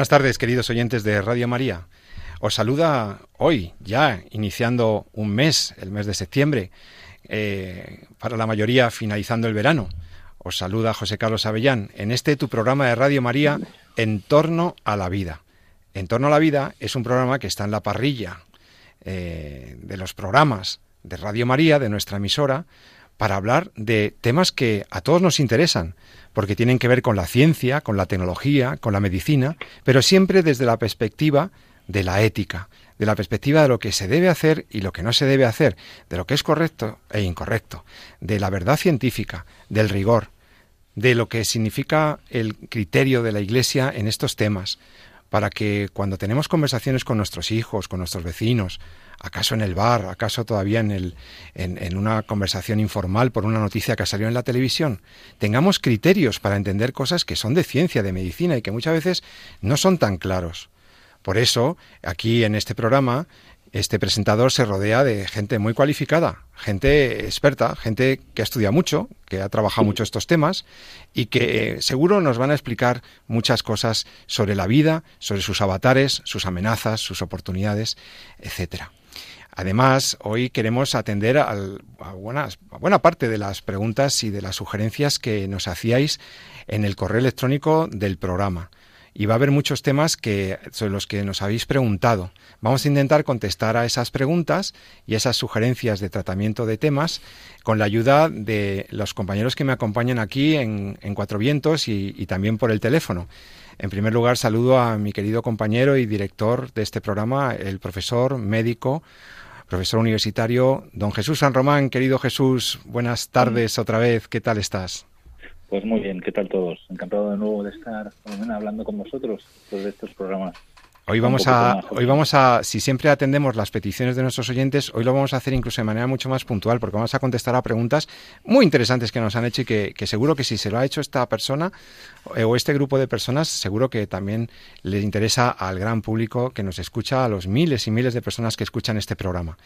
Buenas tardes, queridos oyentes de Radio María. Os saluda hoy, ya iniciando un mes, el mes de septiembre, eh, para la mayoría finalizando el verano. Os saluda José Carlos Avellán en este tu programa de Radio María En torno a la vida. En torno a la vida es un programa que está en la parrilla eh, de los programas de Radio María, de nuestra emisora, para hablar de temas que a todos nos interesan, porque tienen que ver con la ciencia, con la tecnología, con la medicina, pero siempre desde la perspectiva de la ética, de la perspectiva de lo que se debe hacer y lo que no se debe hacer, de lo que es correcto e incorrecto, de la verdad científica, del rigor, de lo que significa el criterio de la Iglesia en estos temas, para que cuando tenemos conversaciones con nuestros hijos, con nuestros vecinos, ¿Acaso en el bar? ¿Acaso todavía en, una conversación informal por una noticia que salió en la televisión? Tengamos criterios para entender cosas que son de ciencia, de medicina y que muchas veces no son tan claros. Por eso, aquí en este programa, este presentador se rodea de gente muy cualificada, gente experta, gente que ha estudiado mucho, que ha trabajado mucho estos temas y que eh, seguro nos van a explicar muchas cosas sobre la vida, sobre sus avatares, sus amenazas, sus oportunidades, etcétera. Además, hoy queremos atender a, buena parte de las preguntas y de las sugerencias que nos hacíais en el correo electrónico del programa. Y va a haber muchos temas que, sobre los que nos habéis preguntado. Vamos a intentar contestar a esas preguntas y esas sugerencias de tratamiento de temas con la ayuda de los compañeros que me acompañan aquí en, Cuatro Vientos y, y también por el teléfono. En primer lugar, saludo a mi querido compañero y director de este programa, el profesor médico profesor universitario, don Jesús San Román. Querido Jesús, buenas tardes otra vez. ¿Qué tal estás? Pues muy bien, ¿qué tal todos? Encantado de nuevo de estar hablando con vosotros sobre estos programas. Hoy vamos a, hoy vamos a, si siempre atendemos las peticiones de nuestros oyentes, hoy lo vamos a hacer incluso de manera mucho más puntual, porque vamos a contestar a preguntas muy interesantes que nos han hecho y que, que seguro que si se lo ha hecho esta persona eh, o este grupo de personas, seguro que también le interesa al gran público que nos escucha, a los miles y miles de personas que escuchan este programa.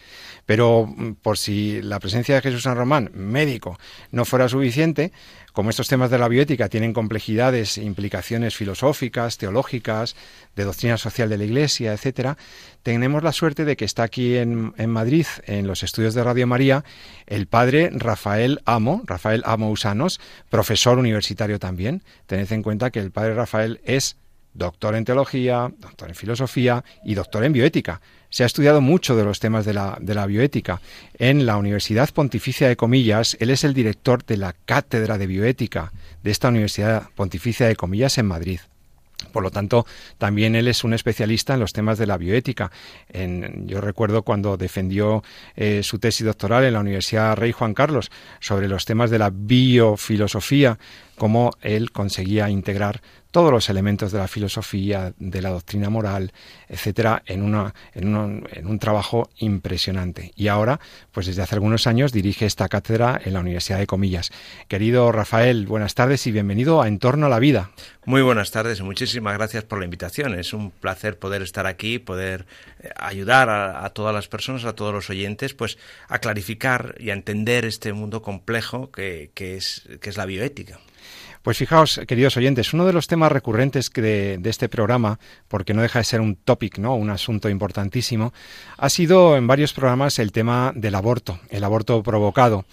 Pero mm, por si la presencia de Jesús San Román, médico, no fuera suficiente, como estos temas de la bioética tienen complejidades, e implicaciones filosóficas, teológicas, de doctrina social de la Iglesia, etcétera, tenemos la suerte de que está aquí en, en, Madrid, en los estudios de Radio María, el padre Rafael Amo, Rafael Amo Usanos, profesor universitario también. Tened en cuenta que el padre Rafael es doctor en teología, doctor en filosofía y doctor en bioética. Se ha estudiado mucho de los temas de la, bioética. En la Universidad Pontificia de Comillas, él es el director de la Cátedra de Bioética de esta Universidad Pontificia de Comillas en Madrid. Por lo tanto, también él es un especialista en los temas de la bioética. yo recuerdo cuando defendió eh, su tesis doctoral en la Universidad Rey Juan Carlos sobre los temas de la biofilosofía, cómo él conseguía integrar todos los elementos de la filosofía, de la doctrina moral, etcétera, en, una, en, un, trabajo impresionante. Y ahora, pues desde hace algunos años, dirige esta cátedra en la Universidad de Comillas. Querido Rafael, buenas tardes y bienvenido a Entorno a la Vida. Muy buenas tardes y muchísimas gracias por la invitación. Es un placer poder estar aquí, poder eh, ayudar a, a, todas las personas, a todos los oyentes, pues a clarificar y a entender este mundo complejo que, que, es, que es la bioética. Pues fijaos, queridos oyentes, uno de los temas recurrentes de, este programa, porque no deja de ser un topic, ¿no? un asunto importantísimo, ha sido en varios programas el tema del aborto, el aborto provocado.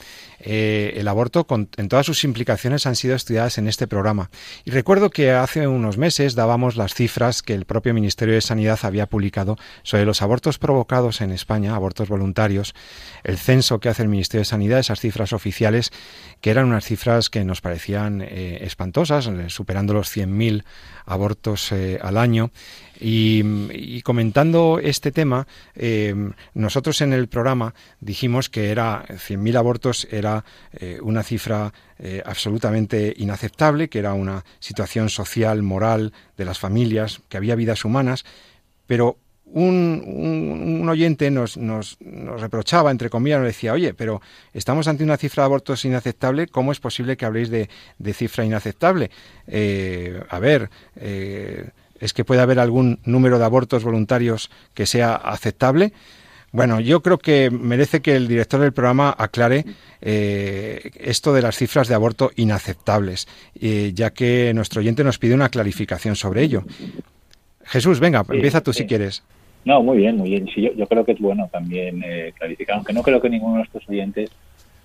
Eh, el aborto con, en todas sus implicaciones han sido estudiadas en este programa. Y recuerdo que hace unos meses dábamos las cifras que el propio Ministerio de Sanidad había publicado sobre los abortos provocados en España, abortos voluntarios, el censo que hace el Ministerio de Sanidad, esas cifras oficiales, que eran unas cifras que nos parecían eh, espantosas, eh, superando los 100.000 abortos eh, al año. Y, comentando este tema, nosotros en el programa dijimos que era 100.000 abortos era una cifra absolutamente inaceptable, que era una situación social, moral de las familias, que había vidas humanas, pero un, oyente nos, nos, nos, reprochaba, entre comillas, nos decía, oye, pero estamos ante una cifra de abortos inaceptable, ¿cómo es posible que habléis de, cifra inaceptable? Eh, a ver, eh, ¿es que puede haber algún número de abortos voluntarios que sea aceptable? Bueno, yo creo que merece que el director del programa aclare eh, esto de las cifras de aborto inaceptables, ya que nuestro oyente nos pide una clarificación sobre ello. Jesús, venga, empieza tú si quieres. No, muy bien, muy bien. Sí, yo, creo que es bueno también eh, clarificar, aunque no creo que ninguno de nuestros oyentes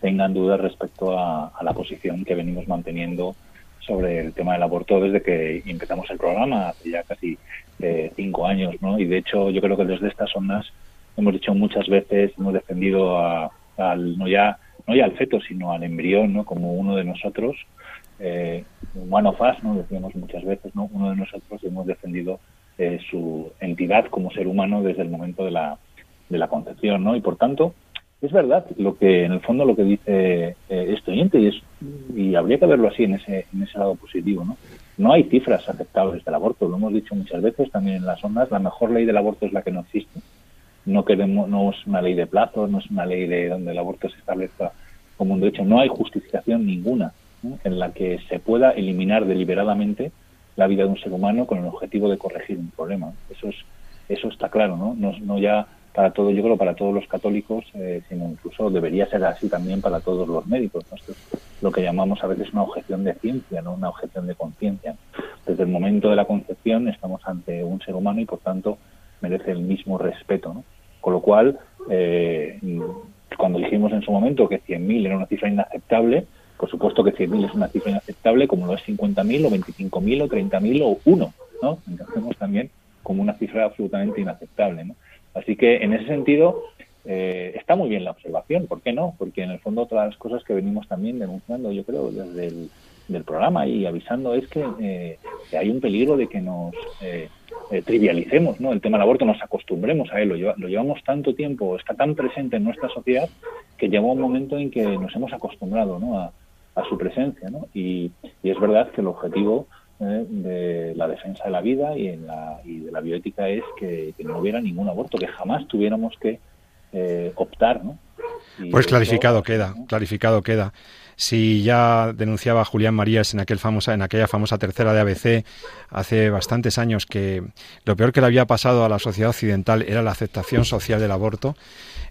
tengan dudas respecto a, la posición que venimos manteniendo sobre el tema del aborto desde que empezamos el programa, hace ya casi eh, cinco años, ¿no? Y de hecho yo creo que desde estas zonas hemos dicho muchas veces, hemos defendido al, no ya no ya al feto, sino al embrión, ¿no? Como uno de nosotros, eh, humano faz, ¿no? Decíamos muchas veces, ¿no? Uno de nosotros hemos defendido eh, su entidad como ser humano desde el momento de la, de la concepción, ¿no? Y por tanto, es verdad lo que en el fondo lo que dice eh, este oyente y, es, y habría que verlo así en ese, en ese lado positivo, ¿no? No hay cifras aceptables del aborto, lo hemos dicho muchas veces también en las ondas, la mejor ley del aborto es la que no existe. No queremos, no es una ley de plazo, no es una ley de donde el aborto se establezca como un derecho, no hay justificación ninguna en la que se pueda eliminar deliberadamente la vida de un ser humano con el objetivo de corregir un problema. Eso es eso está claro, ¿no? No, ya para todo, yo creo para todos los católicos, eh, sino incluso debería ser así también para todos los médicos. Esto es lo que llamamos a veces una objeción de ciencia, no una objeción de conciencia. Desde el momento de la concepción estamos ante un ser humano y por tanto merece el mismo respeto, ¿no? Con lo cual, eh, cuando dijimos en su momento que 100.000 era una cifra inaceptable, por supuesto que 100.000 es una cifra inaceptable, como lo es 50.000 o 25.000 o 30.000 o 1, ¿no? Entendemos también como una cifra absolutamente inaceptable, ¿no? Así que en ese sentido eh, está muy bien la observación, ¿por qué no? Porque en el fondo todas las cosas que venimos también denunciando, yo creo, desde el del programa y avisando es que, eh, hay un peligro de que nos eh, trivialicemos ¿no? el tema del aborto, nos acostumbremos a él, lo, lo, llevamos tanto tiempo, está tan presente en nuestra sociedad que llegó un momento en que nos hemos acostumbrado ¿no? a, a su presencia. ¿no? Y, es verdad que el objetivo eh, de la defensa de la vida y, en la, y de la bioética es que, no hubiera ningún aborto, que jamás tuviéramos que eh, optar. ¿no? pues clarificado queda, clarificado queda. Si ya denunciaba Julián Marías en, aquel famosa, en aquella famosa tercera de ABC hace bastantes años que lo peor que le había pasado a la sociedad occidental era la aceptación social del aborto,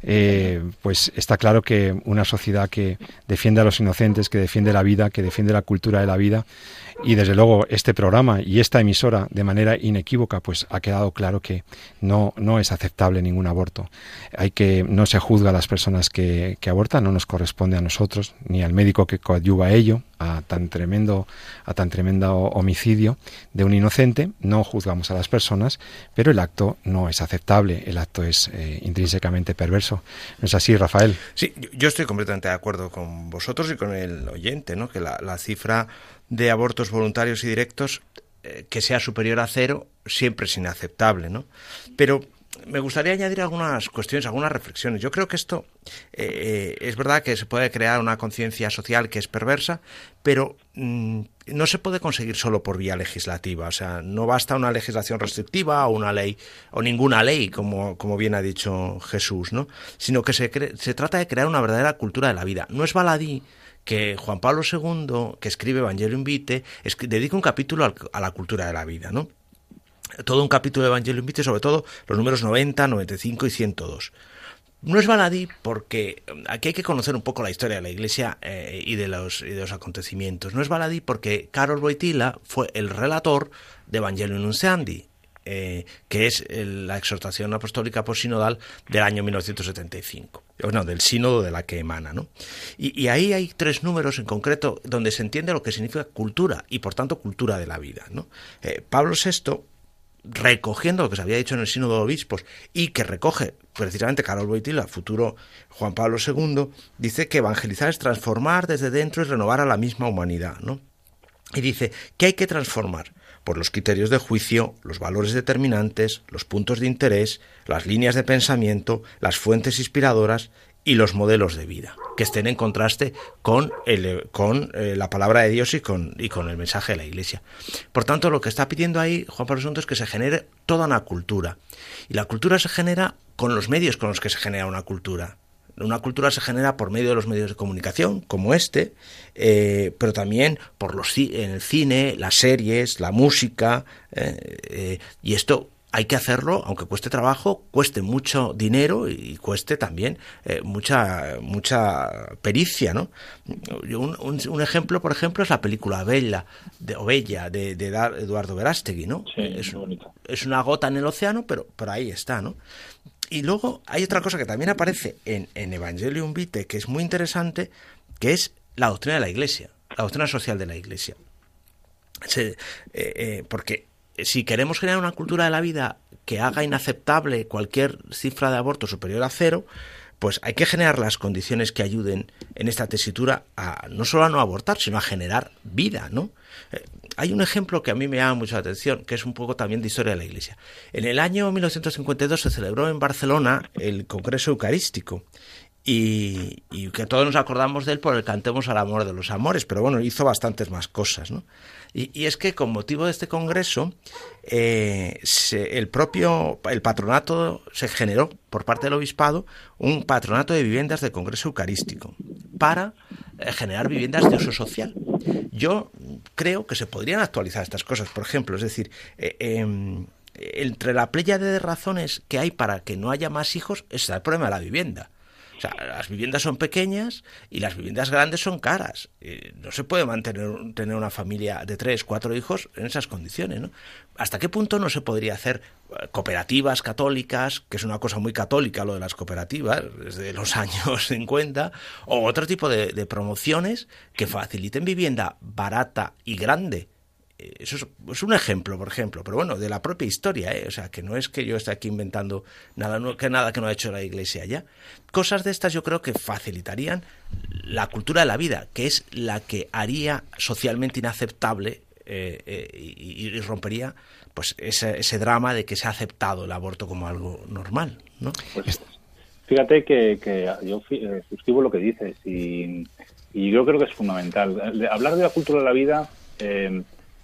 eh, pues está claro que una sociedad que defiende a los inocentes, que defiende la vida, que defiende la cultura de la vida, y desde luego este programa y esta emisora de manera inequívoca pues ha quedado claro que no, no es aceptable ningún aborto. Hay que, no se juzga a las personas que, que abortan, no nos corresponde a nosotros, ni al médico que coadyuva a ello, a tan tremendo a tan tremendo homicidio de un inocente. No juzgamos a las personas pero el acto no es aceptable. El acto es eh, intrínsecamente perverso. No es así Rafael sí yo estoy completamente de acuerdo con vosotros y con el oyente no que la, cifra de abortos voluntarios y directos eh, que sea superior a cero siempre es inaceptable no pero me gustaría añadir algunas cuestiones, algunas reflexiones. Yo creo que esto eh, es verdad que se puede crear una conciencia social que es perversa, pero mm, no se puede conseguir solo por vía legislativa. O sea, no basta una legislación restrictiva o una ley o ninguna ley, como, como bien ha dicho Jesús, ¿no? Sino que se, se trata de crear una verdadera cultura de la vida. No es baladí que Juan Pablo II, que escribe Evangelio Invite, dedica un capítulo a la cultura de la vida, ¿no? todo un capítulo de Evangelio Invite, sobre todo los números 90, 95 y 102. No es baladí porque um, aquí hay que conocer un poco la historia de la Iglesia eh, y, de los, y, de los, acontecimientos. No es baladí porque Carol Boitila fue el relator de Evangelio Nunciandi, eh, que es la exhortación apostólica posinodal del año 1975. Bueno, del sínodo de la que emana, ¿no? Y, y, ahí hay tres números en concreto donde se entiende lo que significa cultura y por tanto cultura de la vida, ¿no? Eh, Pablo VI recogiendo lo que se había dicho en el Sínodo de Obispos y que recoge precisamente Carol Boitila, futuro Juan Pablo II, dice que evangelizar es transformar desde dentro y renovar a la misma humanidad, ¿no? Y dice que hay que transformar por los criterios de juicio, los valores determinantes, los puntos de interés, las líneas de pensamiento, las fuentes inspiradoras y los modelos de vida, que estén en contraste con, eh, la palabra de Dios y con, y con el mensaje de la Iglesia. Por tanto, lo que está pidiendo ahí Juan Pablo II es que se genere toda una cultura. Y la cultura se genera con los medios con los que se genera una cultura. Una cultura se genera por medio de los medios de comunicación, como este, eh, pero también por los en el cine, las series, la música, eh, y esto hay que hacerlo, aunque cueste trabajo, cueste mucho dinero y cueste también eh, mucha mucha pericia, ¿no? Un, ejemplo, por ejemplo, es la película Bella, de, o Bella, de, Eduardo Verástegui, ¿no? es, es, una gota en el océano, pero por ahí está, ¿no? Y luego hay otra cosa que también aparece en, en Evangelium Vitae, que es muy interesante, que es la doctrina de la Iglesia, la doctrina social de la Iglesia. Eh, eh, porque si queremos generar una cultura de la vida que haga inaceptable cualquier cifra de aborto superior a cero, pues hay que generar las condiciones que ayuden en esta tesitura a no solo a no abortar, sino a generar vida, ¿no? Eh, hay un ejemplo que a mí me llama mucho la atención, que es un poco también de historia de la Iglesia. En el año 1952 se celebró en Barcelona el Congreso Eucarístico y, que todos nos acordamos de él por el Cantemos al Amor de los Amores, pero bueno, hizo bastantes más cosas, ¿no? Y, es que con motivo de este congreso, eh, el propio el patronato se generó por parte del obispado un patronato de viviendas de congreso eucarístico para eh, generar viviendas de uso social. Yo creo que se podrían actualizar estas cosas, por ejemplo, es decir, eh, em, entre la playa de razones que hay para que no haya más hijos está el problema de la vivienda. O sea, las viviendas son pequeñas y las viviendas grandes son caras. no se puede mantener tener una familia de tres, cuatro hijos en esas condiciones, ¿no? ¿Hasta qué punto no se podría hacer eh, cooperativas católicas, que es una cosa muy católica lo de las cooperativas, desde los años 50, o otro tipo de promociones que faciliten vivienda barata y grande eso es, un ejemplo, por ejemplo, pero bueno, de la propia historia, ¿eh? o sea, que no es que yo esté aquí inventando nada, que nada que no ha hecho la Iglesia ya. Cosas de estas yo creo que facilitarían la cultura de la vida, que es la que haría socialmente inaceptable eh, eh, y, rompería pues ese, drama de que se ha aceptado el aborto como algo normal, ¿no? Pues, fíjate que, yo suscribo lo que dices y, y, yo creo que es fundamental. Hablar de la cultura de la vida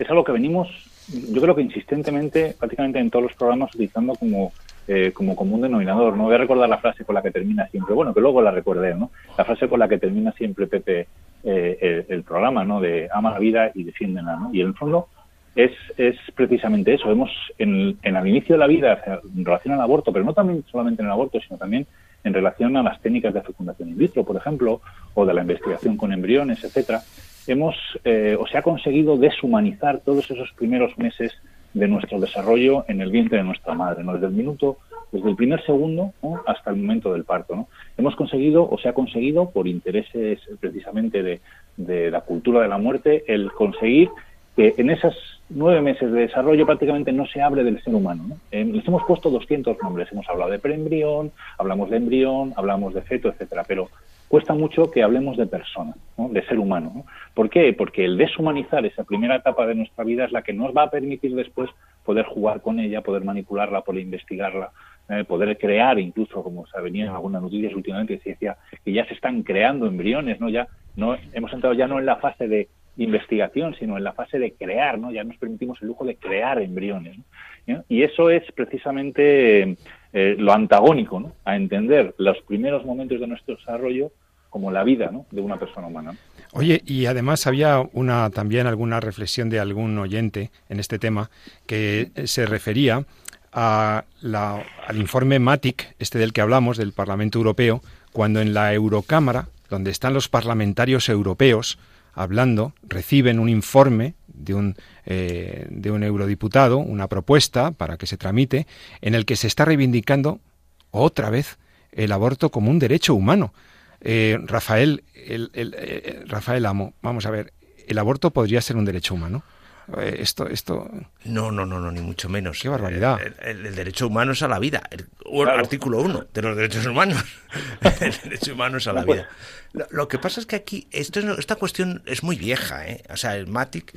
es algo que venimos, yo creo que insistentemente, prácticamente en todos los programas, utilizando como, eh, como común denominador. No voy a recordar la frase con la que termina siempre, bueno, que luego la recordé, ¿no? La frase con la que termina siempre Pepe eh, el, programa, ¿no? De ama la vida y defiéndela, ¿no? Y en el fondo es, es precisamente eso. Vemos en, en el inicio de la vida en relación al aborto, pero no también solamente en el aborto, sino también en relación a las técnicas de fecundación in vitro, por ejemplo, o de la investigación con embriones, etcétera hemos eh, o se ha conseguido deshumanizar todos esos primeros meses de nuestro desarrollo en el vientre de nuestra madre, ¿no? Desde el minuto, desde el primer segundo hasta el momento del parto, ¿no? Hemos conseguido o se ha conseguido por intereses precisamente de, la cultura de la muerte el conseguir que en esos nueve meses de desarrollo prácticamente no se hable del ser humano. ¿no? Eh, les hemos puesto 200 nombres. Hemos hablado de preembrión, hablamos de embrión, hablamos de feto, etcétera. Pero cuesta mucho que hablemos de persona, de ser humano. ¿Por qué? Porque el deshumanizar esa primera etapa de nuestra vida es la que nos va a permitir después poder jugar con ella, poder manipularla, poder investigarla, eh, poder crear, incluso como se venía en algunas noticias últimamente, se decía que ya se están creando embriones, ¿no? Ya no hemos entrado ya no en la fase de investigación, sino en la fase de crear, ¿no? Ya nos permitimos el lujo de crear embriones. Y eso es precisamente eh, lo antagónico, ¿no? A entender los primeros momentos de nuestro desarrollo como la vida de una persona humana. Oye, y además había una también alguna reflexión de algún oyente en este tema que se refería a la, al informe MATIC, este del que hablamos, del Parlamento Europeo, cuando en la Eurocámara, donde están los parlamentarios europeos hablando, reciben un informe de un, eh, de un eurodiputado, una propuesta para que se tramite, en el que se está reivindicando otra vez el aborto como un derecho humano. Eh, Rafael, el, eh, Rafael Amo, vamos a ver, ¿el aborto podría ser un derecho humano? Eh, esto, esto. No, no, no, no, ni mucho menos. Qué barbaridad. El, derecho humano es a la vida. El, Artículo 1 de los derechos humanos. el derecho humano es a la vida. Lo, que pasa es que aquí, esto esta cuestión es muy vieja, ¿eh? O sea, el MATIC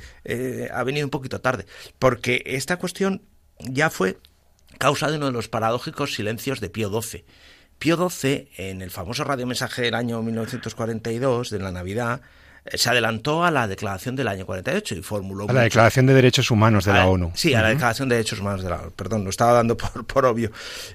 ha venido un poquito tarde. Porque esta cuestión ya fue causa de uno de los paradójicos silencios de Pío XII Pío XII, en el famoso radiomensaje del año 1942, de la Navidad, eh, se adelantó a la declaración del año 48 y formuló... A la Declaración de Derechos Humanos de la ONU. Sí, a la Declaración de Derechos Humanos de la ONU, perdón, lo estaba dando por, por obvio.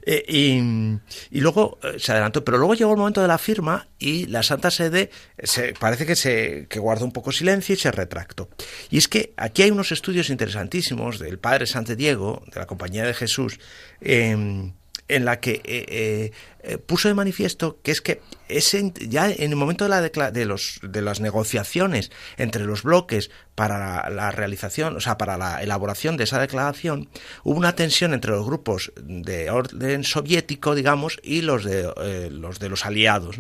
Eh, y, luego eh, se adelantó, pero luego llegó el momento de la firma y la Santa Sede se, parece que, se, que guardó un poco silencio y se retractó. Y es que aquí hay unos estudios interesantísimos del Padre Santo Diego, de la Compañía de Jesús, eh, en la que eh, eh, eh, puso de manifiesto que es que ese, ya en el momento de, la de, los, de las negociaciones entre los bloques para la, realización, o sea, para la elaboración de esa declaración, hubo una tensión entre los grupos de orden soviético, digamos, y los de, los, de los aliados.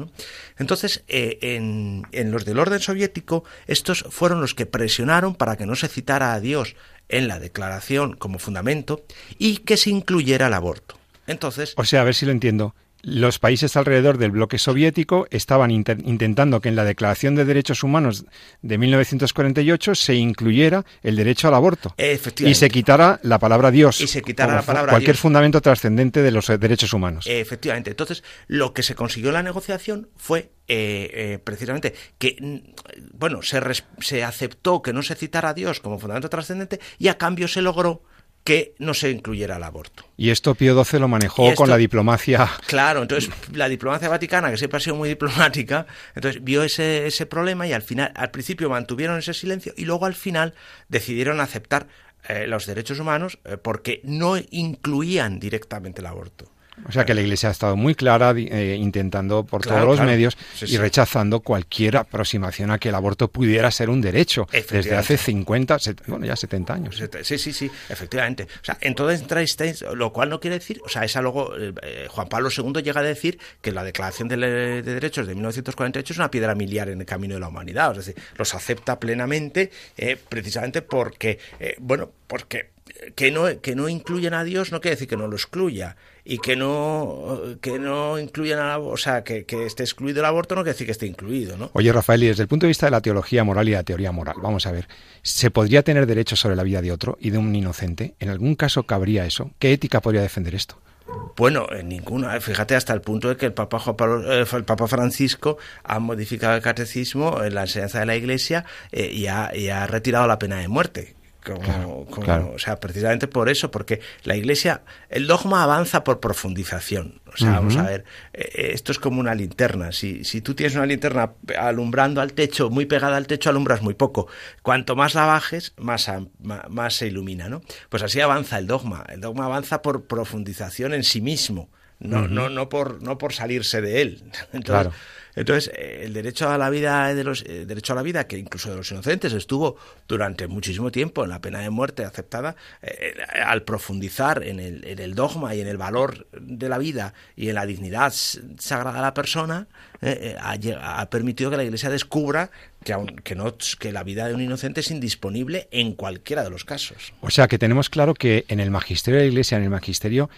Entonces, en, en los del orden soviético, estos fueron los que presionaron para que no se citara a Dios en la declaración como fundamento y que se incluyera el aborto. Entonces. O sea, a ver si lo entiendo. Los países alrededor del bloque soviético estaban intentando que en la Declaración de Derechos Humanos de 1948 se incluyera el derecho al aborto. Y se quitara la palabra Dios. Y se quitara la palabra Cualquier fundamento trascendente de los derechos humanos. Efectivamente. Entonces, lo que se consiguió en la negociación fue eh, eh, precisamente que, bueno, se, se aceptó que no se citara a Dios como fundamento trascendente y a cambio se logró que no se incluyera el aborto. Y esto Pío XII lo manejó con la diplomacia. Claro, entonces la diplomacia vaticana, que siempre ha sido muy diplomática, entonces vio ese, ese problema y al final, al principio mantuvieron ese silencio y luego al final decidieron aceptar eh, los derechos humanos eh, porque no incluían directamente el aborto. O sea que la Iglesia ha estado muy clara eh, intentando por todos los medios y rechazando cualquier aproximación a que el aborto pudiera ser un derecho desde hace 50, bueno, ya 70 años. Sí, sí, sí, efectivamente. O sea, entonces lo cual no quiere decir, o sea, esa luego eh, eh, Juan Pablo II llega a decir que la Declaración de, Derechos de 1948 es una piedra miliar en el camino de la humanidad, es decir, los acepta plenamente precisamente porque, bueno, porque que no, que no incluyan a Dios no quiere decir que no lo excluya y que no que no incluyan a, o sea que, que, esté excluido el aborto no quiere decir que esté incluido ¿no? Oye Rafael y desde el punto de vista de la teología moral y la teoría moral vamos a ver ¿se podría tener derecho sobre la vida de otro y de un inocente? ¿en algún caso cabría eso? ¿qué ética podría defender esto? Bueno, en ninguna. Fíjate hasta el punto de que el Papa, eh, el Papa Francisco ha modificado el catecismo en la enseñanza de la Iglesia eh, y, ha, y, ha, retirado la pena de muerte. Como, O sea, precisamente por eso, porque la Iglesia, el dogma avanza por profundización. O sea, vamos a ver, eh, eh, esto es como una linterna. Si, si tú tienes una linterna alumbrando al techo, muy pegada al techo, alumbras muy poco. Cuanto más la bajes, más, más, se ilumina, ¿no? Pues así avanza el dogma. El dogma avanza por profundización en sí mismo, no, no, no, por, no por salirse de él. Entonces, claro. Entonces, eh, el derecho a la vida de los eh, derecho a la vida, que incluso de los inocentes estuvo durante muchísimo tiempo en la pena de muerte aceptada, eh, al profundizar en el, en el, dogma y en el valor de la vida y en la dignidad sagrada de la persona, ha, permitido que la Iglesia descubra que, que, no, que la vida de un inocente es indisponible en cualquiera de los casos. O sea, que tenemos claro que en el magisterio de la Iglesia, en el magisterio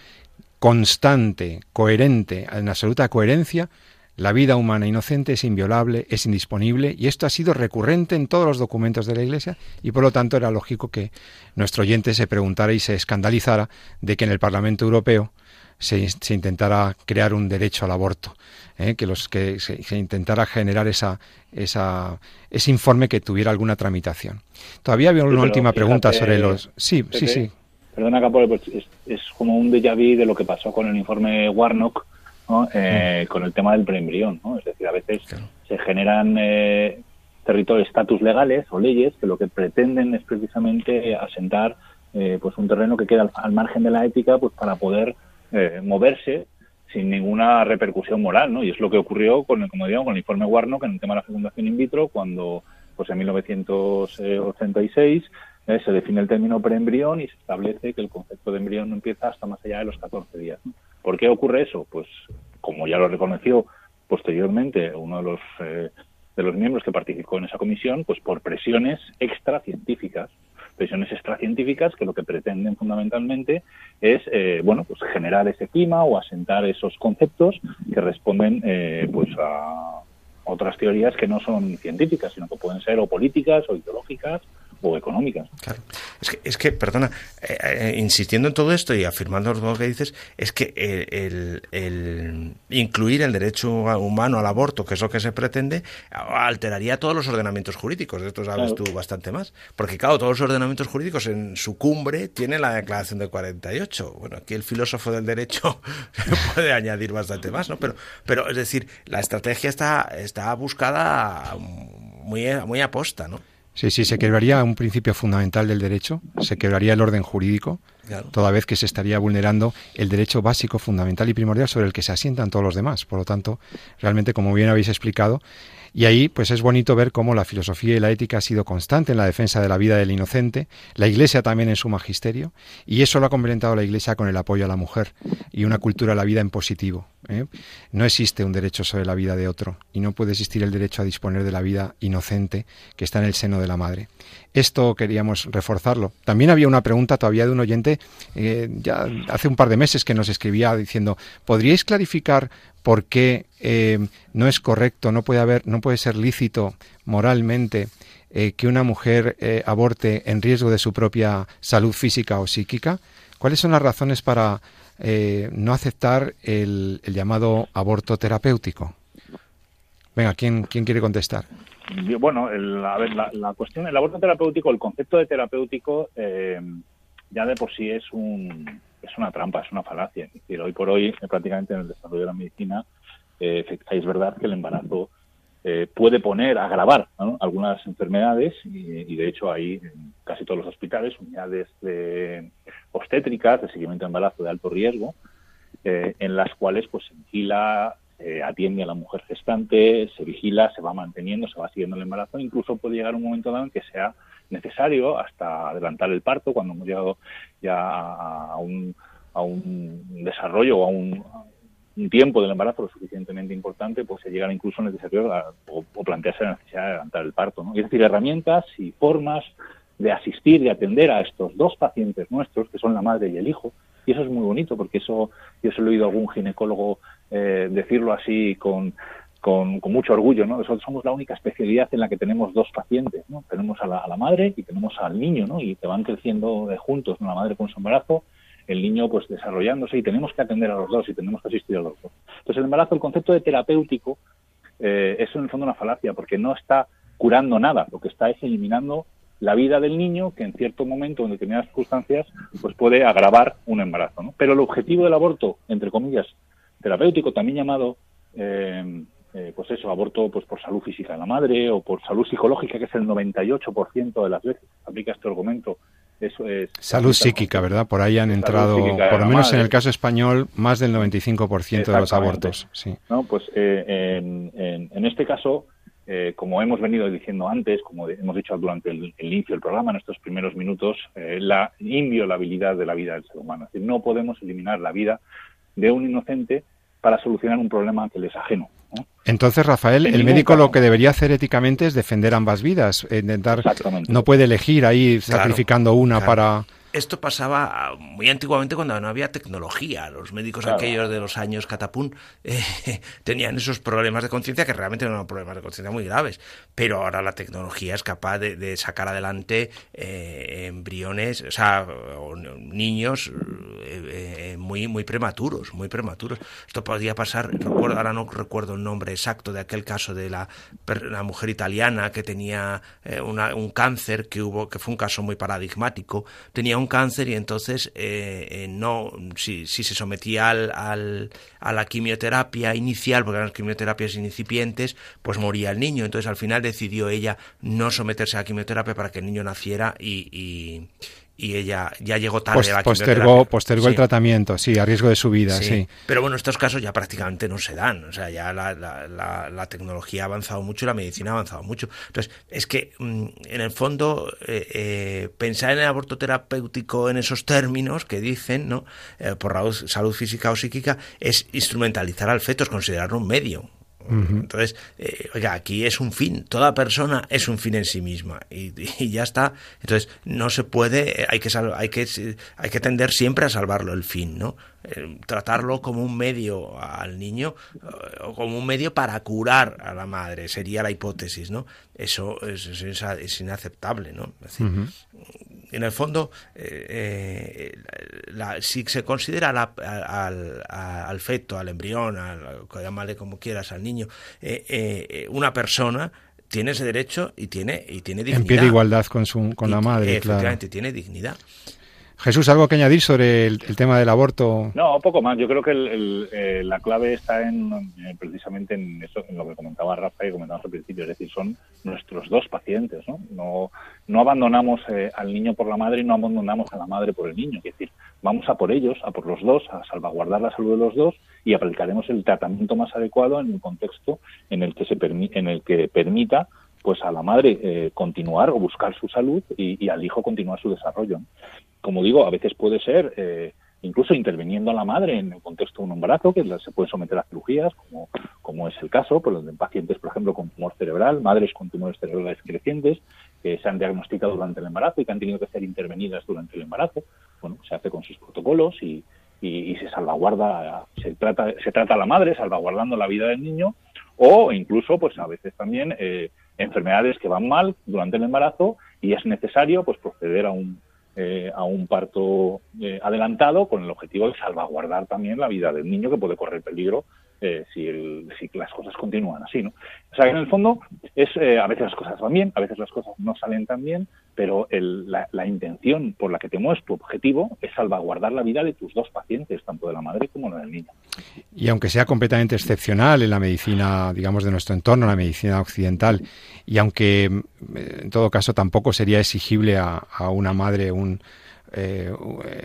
constante, coherente, en absoluta coherencia, la vida humana inocente es inviolable, es indisponible, y esto ha sido recurrente en todos los documentos de la Iglesia, y por lo tanto era lógico que nuestro oyente se preguntara y se escandalizara de que en el Parlamento Europeo se, intentara crear un derecho al aborto, ¿eh? que, los, que se, intentara generar esa, esa, ese informe que tuviera alguna tramitación. Todavía había una última pregunta sobre los... Sí, sí, sí. Perdona, Capole, pues es, es, como un déjà vu de lo que pasó con el informe Warnock, eh, con el tema del preembrión. ¿no? Es decir, a veces se generan eh, territorios, estatus legales o leyes que lo que pretenden es precisamente asentar eh, pues un terreno que queda al, margen de la ética pues para poder moverse sin ninguna repercusión moral, ¿no? Y es lo que ocurrió con el, como digo, con el informe Warnock en el tema de la fecundación in vitro, cuando pues en 1986 se define el término preembrión y se establece que el concepto de embrión no empieza hasta más allá de los 14 días. ¿Por qué ocurre eso? Pues como ya lo reconoció posteriormente uno de los eh, de los miembros que participó en esa comisión, pues por presiones extracientíficas, presiones extracientíficas que lo que pretenden fundamentalmente es eh, bueno pues generar ese clima o asentar esos conceptos que responden eh, pues a otras teorías que no son científicas, sino que pueden ser o políticas o ideológicas o económicas. Claro. Es que, es que perdona, eh, eh, insistiendo en todo esto y afirmando lo que dices, es que el, el, incluir el derecho humano al aborto, que es lo que se pretende, alteraría todos los ordenamientos jurídicos. De esto sabes tú bastante más. Porque, claro, todos los ordenamientos jurídicos en su cumbre tienen la Declaración de 48. Bueno, aquí el filósofo del derecho puede añadir bastante más, ¿no? Pero, pero es decir, la estrategia está, está buscada muy, muy aposta, ¿no? Sí, sí, se quebraría un principio fundamental del derecho, se quebraría el orden jurídico, toda vez que se estaría vulnerando el derecho básico, fundamental y primordial sobre el que se asientan todos los demás. Por lo tanto, realmente, como bien habéis explicado, y ahí, pues es bonito ver cómo la filosofía y la ética ha sido constante en la defensa de la vida del inocente, la Iglesia también en su magisterio, y eso lo ha complementado la Iglesia con el apoyo a la mujer y una cultura de la vida en positivo. ¿eh? No existe un derecho sobre la vida de otro, y no puede existir el derecho a disponer de la vida inocente que está en el seno de la madre. Esto queríamos reforzarlo. También había una pregunta todavía de un oyente, eh, ya hace un par de meses que nos escribía diciendo, ¿podríais clarificar por qué eh, no es correcto, no puede haber, no puede ser lícito moralmente eh, que una mujer eh, aborte en riesgo de su propia salud física o psíquica? ¿Cuáles son las razones para no aceptar el, llamado aborto terapéutico? Venga, ¿quién, quiere contestar? Bueno, a ver, la, cuestión, el aborto terapéutico, el concepto de terapéutico ya de por sí es un, es una trampa, es una falacia. Es decir, hoy por hoy, eh, prácticamente en el desarrollo de la medicina, eh, es verdad que el embarazo eh, puede poner, agravar algunas enfermedades y, de hecho hay en casi todos los hospitales unidades de obstétricas de seguimiento de embarazo de alto riesgo en las cuales pues se vigila, se atiende a la mujer gestante, se vigila, se va manteniendo, se va siguiendo el embarazo, incluso puede llegar un momento dado en que sea necesario hasta adelantar el parto cuando hemos llegado ya a un, a un desarrollo o a un, tiempo del embarazo lo suficientemente importante, pues se llega incluso necesario o, plantearse la necesidad de adelantar el parto. ¿no? Es decir, herramientas y formas de asistir y atender a estos dos pacientes nuestros, que son la madre y el hijo, y eso es muy bonito, porque eso yo se lo he oído a algún ginecólogo eh, decirlo así con, con, mucho orgullo, ¿no? Nosotros somos la única especialidad en la que tenemos dos pacientes, ¿no? Tenemos a la, madre y tenemos al niño, ¿no? Y te van creciendo juntos, ¿no? La madre con su embarazo, el niño pues desarrollándose y tenemos que atender a los dos y tenemos que asistir a los dos. Entonces el embarazo, el concepto de terapéutico, eh, es en el fondo una falacia porque no está curando nada, lo que está es eliminando la vida del niño que en cierto momento, en determinadas circunstancias, pues puede agravar un embarazo. ¿no? Pero el objetivo del aborto, entre comillas, terapéutico, también llamado eh, eh, pues eso, aborto pues por salud física de la madre o por salud psicológica, que es el 98% de las veces, aplica este argumento. Eso es salud psíquica, ¿verdad? Por ahí han entrado, por lo menos en el caso español, más del 95% de los abortos. Sí. No, pues eh, en, este caso, eh, como hemos venido diciendo antes, como hemos dicho durante el, inicio del programa, en estos primeros minutos, la inviolabilidad de la vida del ser humano. Es decir, no podemos eliminar la vida de un inocente para solucionar un problema que le es Entonces, Rafael, el médico lo que debería hacer éticamente es defender ambas vidas, intentar, no puede elegir ahí sacrificando una para esto pasaba ah, muy antiguamente cuando no había tecnología. Los médicos aquellos de los años catapún eh, tenían esos problemas de conciencia que realmente eran problemas de conciencia muy graves. Pero ahora la tecnología es capaz de, sacar adelante eh, embriones, o sea, niños eh, muy, muy prematuros, muy prematuros. Esto podría pasar, recuerdo, ahora no recuerdo el nombre exacto de aquel caso de la, la mujer italiana que tenía un cáncer que hubo, que fue un caso muy paradigmático. Tenía un cáncer y entonces eh, eh, no, si, si, se sometía al, a la quimioterapia inicial, porque eran las quimioterapias incipientes, pues moría el niño. Entonces al final decidió ella no someterse a la quimioterapia para que el niño naciera y ella ya llegó tarde a la postergó, postergó el tratamiento, sí, a riesgo de su vida, sí. Pero bueno, estos casos ya prácticamente no se dan, o sea, ya la, la, la, tecnología ha avanzado mucho, la medicina ha avanzado mucho. Entonces, es que mm, en el fondo eh, eh, pensar en el aborto terapéutico en esos términos que dicen, ¿no? Eh, por salud física o psíquica, es instrumentalizar al feto, es considerarlo un medio. Entonces, eh, oiga, aquí es un fin, toda persona es un fin en sí misma y, ya está. Entonces, no se puede, eh, hay que, hay, que, hay que tender siempre a salvarlo el fin, ¿no? Eh, tratarlo como un medio al niño o como un medio para curar a la madre, sería la hipótesis, ¿no? Eso es, es, inaceptable, ¿no? En el fondo, eh, eh, si se considera al, feto, al embrión, al, llamarle como quieras, al niño, eh, una persona, tiene ese derecho y tiene, y tiene dignidad. En pie de igualdad con, su, con la madre, efectivamente, tiene dignidad. Jesús, ¿algo que añadir sobre el, tema del aborto? No, poco más. Yo creo que eh, la clave está en eh, precisamente en eso, en lo que comentaba Rafa y comentábamos al principio, es decir, son nuestros dos pacientes, ¿no? No, no abandonamos eh, al niño por la madre y no abandonamos a la madre por el niño. Es decir, vamos a por ellos, a por los dos, a salvaguardar la salud de los dos y aplicaremos el tratamiento más adecuado en un contexto en el que se en el que permita pues a la madre continuar o buscar su salud y, y, al hijo continuar su desarrollo como digo, a veces puede ser eh, incluso interviniendo a la madre en el contexto de un embarazo, que se puede someter a cirugías, como, es el caso, por en pacientes, por ejemplo, con tumor cerebral, madres con tumores cerebrales crecientes, que se han diagnosticado durante el embarazo y que han tenido que ser intervenidas durante el embarazo. Bueno, se hace con sus protocolos y, y, se salvaguarda, se trata, se trata a la madre salvaguardando la vida del niño, o incluso, pues a veces también eh, enfermedades que van mal durante el embarazo y es necesario pues proceder a un eh, a un parto eh, adelantado con el objetivo de salvaguardar también la vida del niño que puede correr peligro eh, si, las cosas continúan así, ¿no? O sea, que en el fondo es a veces las cosas van bien, a veces las cosas no salen tan bien, pero la, intención por la que te mueves tu objetivo es salvaguardar la vida de tus dos pacientes, tanto de la madre como la del niño. Y aunque sea completamente excepcional en la medicina, digamos, de nuestro entorno, la medicina occidental, y aunque en todo caso tampoco sería exigible a una madre un eh,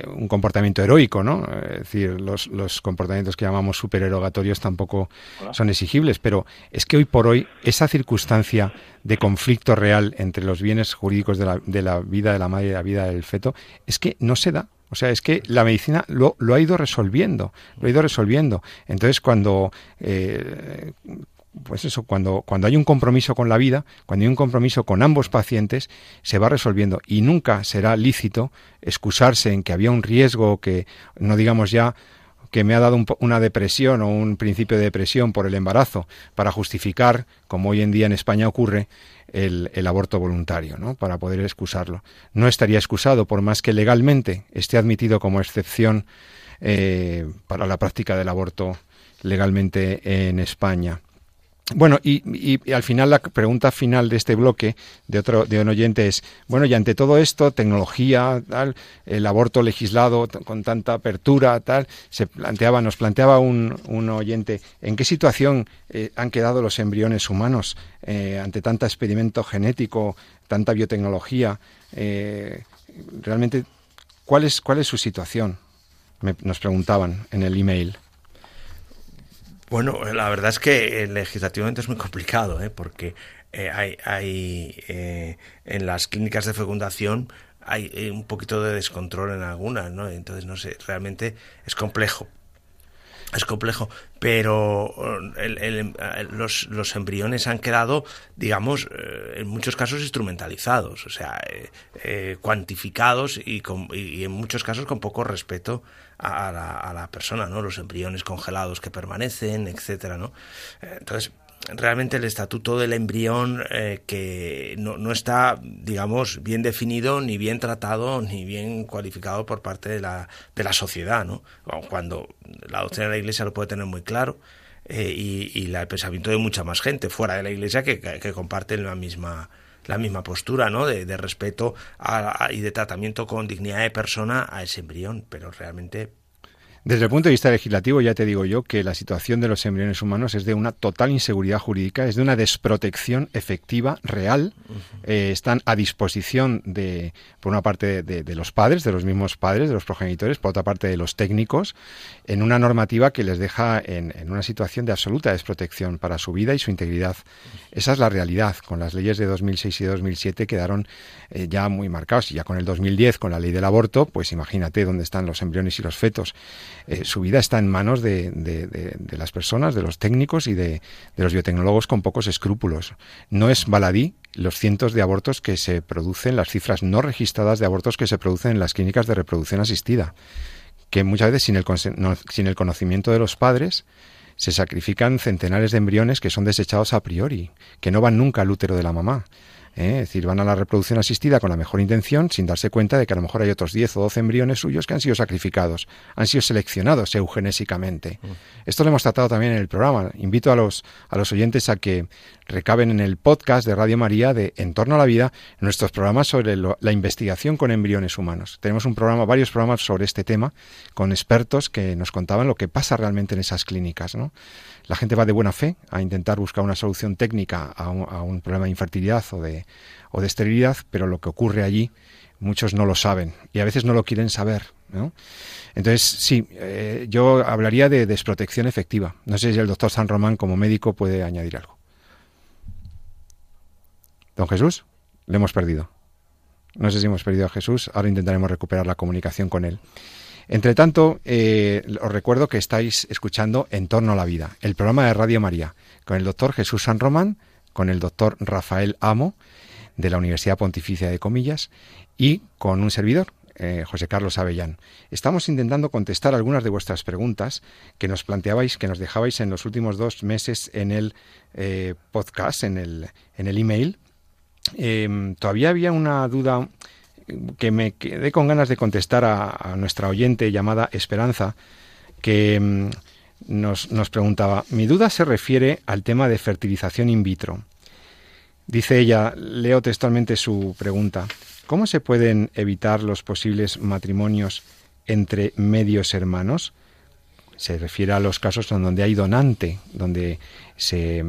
un comportamiento heroico, ¿no? Es decir, los, los comportamientos que llamamos supererogatorios tampoco son exigibles, pero es que hoy por hoy esa circunstancia de conflicto real entre los bienes jurídicos de la, de la vida de la madre y la vida del feto es que no se da. O sea, es que la medicina lo, lo, ha ido resolviendo, lo ha ido resolviendo. Entonces, cuando eh, pues eso, cuando, cuando hay un compromiso con la vida, cuando hay un compromiso con ambos pacientes, se va resolviendo y nunca será lícito excusarse en que había un riesgo que, no digamos ya, que me ha dado una depresión o un principio de depresión por el embarazo para justificar, como hoy en día en España ocurre, el, el, aborto voluntario, ¿no? para poder excusarlo. No estaría excusado por más que legalmente esté admitido como excepción eh, para la práctica del aborto legalmente en España. Bueno, y, al final la pregunta final de este bloque de otro de un oyente es, bueno, y ante todo esto, tecnología, tal, el aborto legislado con tanta apertura, tal, se planteaba, nos planteaba un, un oyente, ¿en qué situación eh, han quedado los embriones humanos eh, ante tanto experimento genético, tanta biotecnología? Eh, realmente, ¿cuál es cuál es su situación? nos preguntaban en el email. Bueno, la verdad es que legislativamente es muy complicado, ¿eh? porque eh, hay, hay eh, en las clínicas de fecundación hay eh, un poquito de descontrol en algunas, ¿no? Entonces, no sé, realmente es complejo. Es complejo, pero los, los, embriones han quedado, digamos, en muchos casos instrumentalizados, o sea, cuantificados y, y, en muchos casos con poco respeto a la, a la persona, ¿no? Los embriones congelados que permanecen, etcétera, ¿no? Entonces, realmente el estatuto del embrión eh, que no, está, digamos, bien definido, ni bien tratado, ni bien cualificado por parte de la, de la sociedad, ¿no? Cuando la doctrina de la Iglesia lo puede tener muy claro eh, y, y el pensamiento de mucha más gente fuera de la Iglesia que comparten la misma la misma postura, ¿no? De, respeto y de tratamiento con dignidad de persona a ese embrión, pero realmente desde el punto de vista legislativo, ya te digo yo que la situación de los embriones humanos es de una total inseguridad jurídica, es de una desprotección efectiva, real. Eh, están a disposición de, por una parte, de, los padres, de los mismos padres, de los progenitores, por otra parte, de los técnicos, en una normativa que les deja en, una situación de absoluta desprotección para su vida y su integridad. Esa es la realidad. Con las leyes de 2006 y 2007 quedaron eh, ya muy marcados y ya con el 2010, con la ley del aborto, pues imagínate dónde están los embriones y los fetos. Eh, su vida está en manos de, las personas, de los técnicos y de, los biotecnólogos con pocos escrúpulos. No es baladí los cientos de abortos que se producen, las cifras no registradas de abortos que se producen en las clínicas de reproducción asistida, que muchas veces sin el conocimiento de los padres, se sacrifican centenares de embriones que son desechados a priori, que no van nunca al útero de la mamá. ¿Eh? Es decir, van a la reproducción asistida con la mejor intención sin darse cuenta de que a lo mejor hay otros 10 o 12 embriones suyos que han sido sacrificados, han sido seleccionados eugenésicamente. Mm. Esto lo hemos tratado también en el programa. Invito a los, a los oyentes a que recaben en el podcast de Radio María de En torno a la vida nuestros programas sobre la investigación con embriones humanos. Tenemos un programa, varios programas sobre este tema con expertos que nos contaban lo que pasa realmente en esas clínicas. ¿no? La gente va de buena fe a intentar buscar una solución técnica a un, problema de infertilidad o de, o de esterilidad, pero lo que ocurre allí muchos no lo saben y a veces no lo quieren saber. Entonces, sí, eh, yo hablaría de desprotección efectiva. No sé si el doctor San Román como médico puede añadir algo. Don Jesús, le hemos perdido. No sé si hemos perdido a Jesús, ahora intentaremos recuperar la comunicación con él. Entre tanto, eh, os recuerdo que estáis escuchando En torno a la vida, el programa de Radio María, con el doctor Jesús San Román, con el doctor Rafael Amo, de la Universidad Pontificia de Comillas, y con un servidor, eh, José Carlos Avellán. Estamos intentando contestar algunas de vuestras preguntas que nos planteabais, que nos dejabais en los últimos dos meses en el eh, podcast, en el, en el email. Em, todavía había una duda que me quedé con ganas de contestar a, nuestra oyente llamada Esperanza, que mm, nos, nos preguntaba, mi duda se refiere al tema de fertilización in vitro. Dice ella, leo textualmente su pregunta, ¿cómo se pueden evitar los posibles matrimonios entre medios hermanos? Se refiere a los casos en donde hay donante, donde se eh,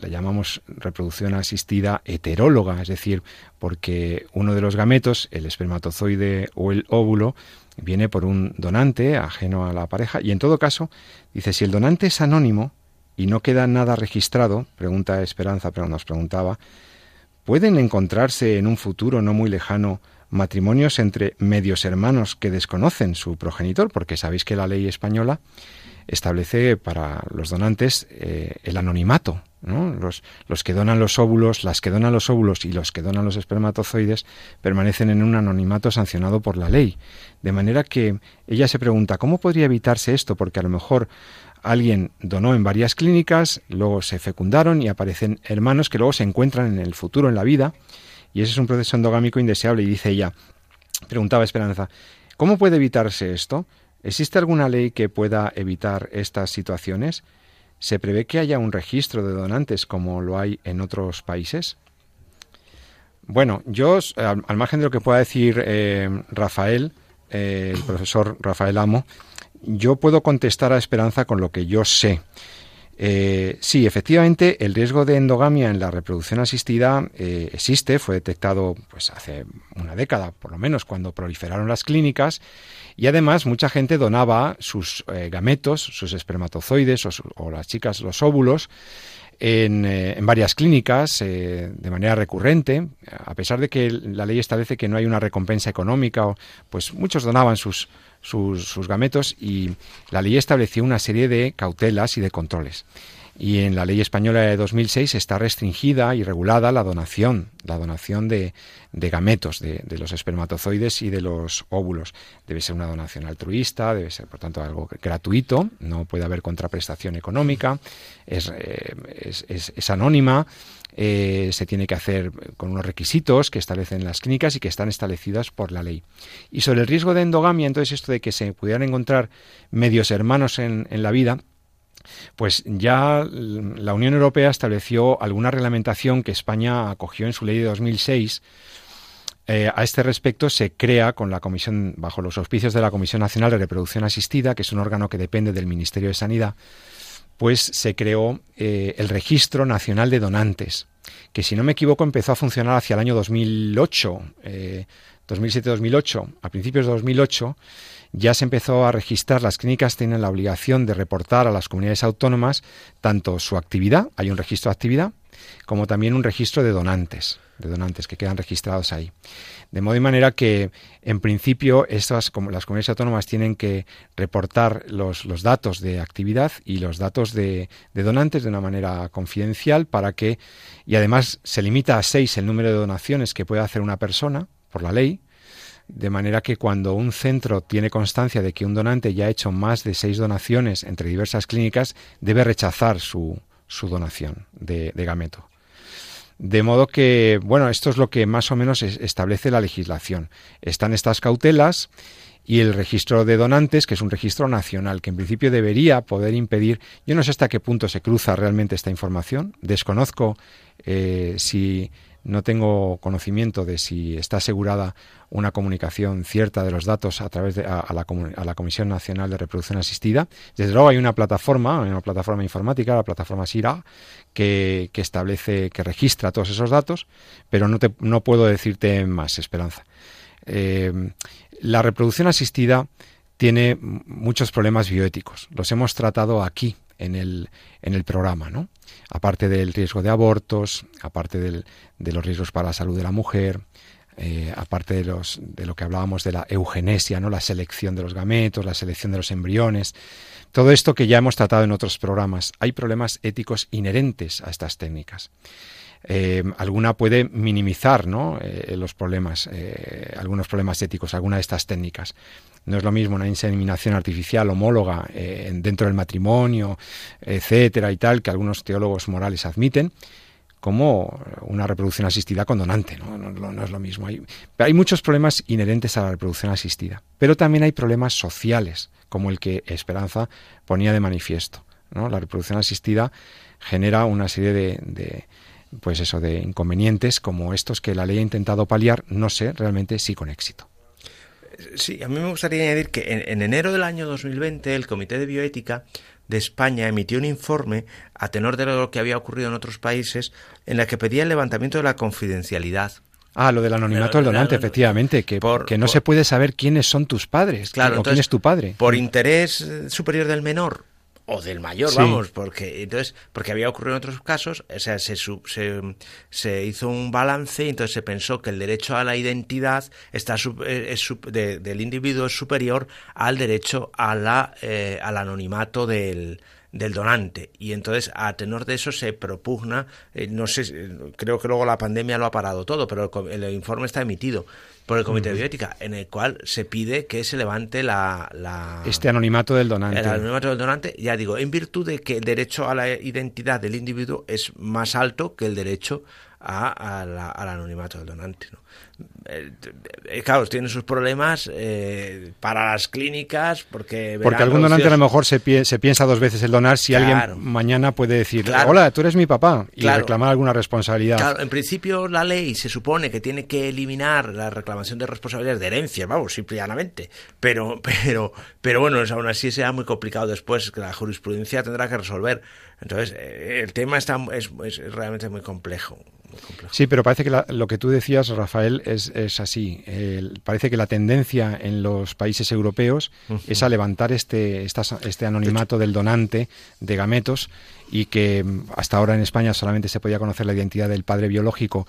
la llamamos reproducción asistida heteróloga, es decir, porque uno de los gametos, el espermatozoide o el óvulo, viene por un donante ajeno a la pareja y en todo caso, dice, si el donante es anónimo y no queda nada registrado, pregunta Esperanza, pero nos preguntaba, ¿pueden encontrarse en un futuro no muy lejano matrimonios entre medios hermanos que desconocen su progenitor, porque sabéis que la ley española establece para los donantes eh, el anonimato. ¿no? Los, los, que donan los óvulos, las que donan los óvulos y los que donan los espermatozoides permanecen en un anonimato sancionado por la ley. De manera que ella se pregunta, ¿cómo podría evitarse esto? Porque a lo mejor alguien donó en varias clínicas, luego se fecundaron y aparecen hermanos que luego se encuentran en el futuro, en la vida, y ese es un proceso endogámico indeseable. Y dice ella, preguntaba Esperanza, ¿cómo puede evitarse esto? ¿Existe alguna ley que pueda evitar estas situaciones? ¿Se prevé que haya un registro de donantes como lo hay en otros países? Bueno, yo, al, margen de lo que pueda decir eh, Rafael, eh, el profesor Rafael Amo, yo puedo contestar a Esperanza con lo que yo sé. Eh, sí, efectivamente, el riesgo de endogamia en la reproducción asistida eh, existe, fue detectado pues hace una década, por lo menos, cuando proliferaron las clínicas, y además mucha gente donaba sus eh, gametos, sus espermatozoides o, las chicas los óvulos en, en varias clínicas de manera recurrente, a pesar de que la ley establece que no hay una recompensa económica, pues muchos donaban sus sus, gametos y la ley estableció una serie de cautelas y de controles. Y en la ley española de 2006 está restringida y regulada la donación, la donación de, de gametos, de, los espermatozoides y de los óvulos. Debe ser una donación altruista, debe ser, por tanto, algo gratuito, no puede haber contraprestación económica, es, eh, es, es anónima eh, se tiene que hacer con unos requisitos que establecen las clínicas y que están establecidas por la ley. Y sobre el riesgo de endogamia, entonces esto de que se pudieran encontrar medios hermanos en, la vida, pues ya la Unión Europea estableció alguna reglamentación que España acogió en su ley de 2006. Eh, a este respecto se crea con la comisión bajo los auspicios de la Comisión Nacional de Reproducción Asistida, que es un órgano que depende del Ministerio de Sanidad, pues se creó eh, el Registro Nacional de Donantes, que si no me equivoco empezó a funcionar hacia el año 2008, 2007-2008. Eh, a principios de 2008 ya se empezó a registrar, las clínicas tienen la obligación de reportar a las comunidades autónomas tanto su actividad, hay un registro de actividad, como también un registro de donantes, de donantes que quedan registrados ahí. De modo y manera que, en principio, estas, como las comunidades autónomas tienen que reportar los, los datos de actividad y los datos de, de, donantes de una manera confidencial para que, y además se limita a seis el número de donaciones que puede hacer una persona por la ley, de manera que cuando un centro tiene constancia de que un donante ya ha hecho más de seis donaciones entre diversas clínicas, debe rechazar su, su donación de, gameto. De modo que, bueno, esto es lo que más o menos establece la legislación. Están estas cautelas y el registro de donantes, que es un registro nacional, que en principio debería poder impedir, yo no sé hasta qué punto se cruza realmente esta información, desconozco eh, si no tengo conocimiento de si está asegurada una comunicación cierta de los datos a través de a, la, a, la, Comisión Nacional de Reproducción Asistida. Desde luego hay una plataforma, una plataforma informática, la plataforma SIRA, que, que establece, que registra todos esos datos, pero no, te, no puedo decirte más, Esperanza. Eh, la reproducción asistida tiene muchos problemas bioéticos. Los hemos tratado aquí en el, en el programa, ¿no? Aparte del riesgo de abortos, aparte del, de los riesgos para la salud de la mujer, eh, aparte de, los, de lo que hablábamos de la eugenesia, ¿no? la selección de los gametos, la selección de los embriones, todo esto que ya hemos tratado en otros programas. Hay problemas éticos inherentes a estas técnicas. Eh, alguna puede minimizar ¿no? eh, los problemas, algunos problemas éticos, alguna de estas técnicas. No es lo mismo una inseminación artificial homóloga dentro del matrimonio, etcétera y tal, que algunos teólogos morales admiten, como una reproducción asistida con donante. No, no, es lo mismo. Hay, muchos problemas inherentes a la reproducción asistida, pero también hay problemas sociales, como el que Esperanza ponía de manifiesto. La reproducción asistida genera una serie de, de pues eso, de inconvenientes como estos que la ley ha intentado paliar, no sé realmente si con éxito. Sí, a mí me gustaría añadir que en enero del año 2020 el Comité de Bioética de España emitió un informe a tenor de lo que había ocurrido en otros países en la que pedía el levantamiento de la confidencialidad. Ah, lo del anonimato del donante, efectivamente, que, por, que no por, se puede saber quiénes son tus padres claro, o entonces, quién es tu padre. Por interés superior del menor o del mayor, sí. vamos, porque entonces porque había ocurrido en otros casos, o sea, se, se, se, hizo un balance y entonces se pensó que el derecho a la identidad está es, de, del individuo es superior al derecho a la, eh, al anonimato del, del donante y entonces a tenor de eso se propugna eh, no sé creo que luego la pandemia lo ha parado todo pero el, el informe está emitido por el Comité uh -huh. de Bioética, en el cual se pide que se levante la, la, Este anonimato del donante. El anonimato del donante, ya digo, en virtud de que el derecho a la identidad del individuo es más alto que el derecho a, a la, al anonimato del donante. ¿no? Eh, eh, claro, tiene sus problemas eh, para las clínicas porque... Porque algún donante a lo mejor se, se, piensa dos veces el donar si claro. alguien mañana puede decir, claro. hola, tú eres mi papá, y claro. reclamar alguna responsabilidad. Claro, en principio la ley se supone que tiene que eliminar la reclamación de responsabilidades de herencia, vamos, simplemente, pero, pero, pero bueno, aún así será muy complicado después, que la jurisprudencia tendrá que resolver. Entonces, el tema está, es, es realmente muy complejo. Sí, pero parece que la, lo que tú decías, Rafael, es, es así. Parece que la tendencia en los países europeos uh -huh. es a levantar este, esta, este anonimato del donante de gametos y que hasta ahora en España solamente se podía conocer la identidad del padre biológico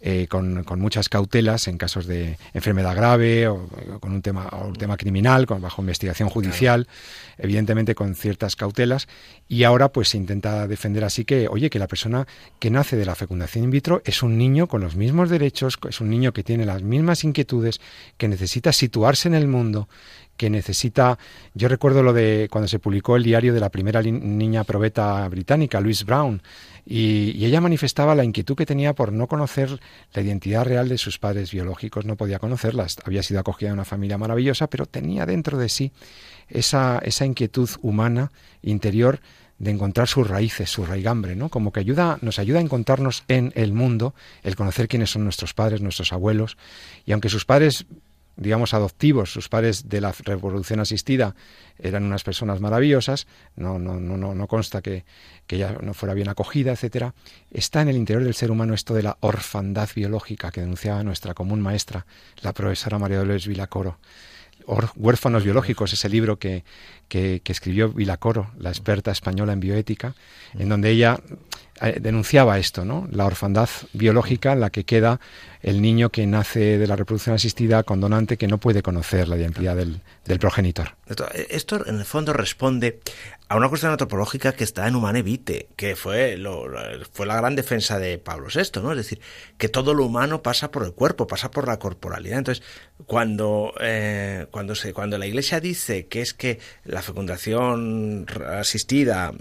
eh, con, con, muchas cautelas en casos de enfermedad grave o, o con un tema, o un tema criminal, con, bajo investigación judicial, claro. evidentemente con ciertas cautelas, y ahora pues se intenta defender así que, oye, que la persona que nace de la fecundación in vitro es un niño con los mismos derechos, es un niño que tiene las mismas inquietudes, que necesita situarse en el mundo, que necesita. Yo recuerdo lo de cuando se publicó el diario de la primera niña probeta británica, Louise Brown, y, ella manifestaba la inquietud que tenía por no conocer la identidad real de sus padres biológicos, no podía conocerlas. Había sido acogida en una familia maravillosa, pero tenía dentro de sí esa, esa inquietud humana interior de encontrar sus raíces, su raigambre, ¿no? Como que ayuda, nos ayuda a encontrarnos en el mundo, el conocer quiénes son nuestros padres, nuestros abuelos, y aunque sus padres digamos, adoptivos, sus padres de la reproducción asistida eran unas personas maravillosas, no, no, no, no consta que, que ella no fuera bien acogida, etcétera, está en el interior del ser humano esto de la orfandad biológica que denunciaba nuestra común maestra, la profesora María Dolores Vilacoro. Huérfanos Biológicos, ese libro que, que, escribió Vilacoro, la experta española en bioética, en donde ella eh, denunciaba esto, ¿no? La orfandad biológica en la que queda el niño que nace de la reproducción asistida con donante que no puede conocer la identidad del, progenitor. Esto en el fondo responde a una cuestión antropológica que está en Humane Vitae, que fue, fue la gran defensa de Pablo VI, ¿no? Es decir, que todo lo humano pasa por el cuerpo, pasa por la corporalidad. Entonces, cuando, eh, cuando, se, cuando la Iglesia dice que es que la fecundación asistida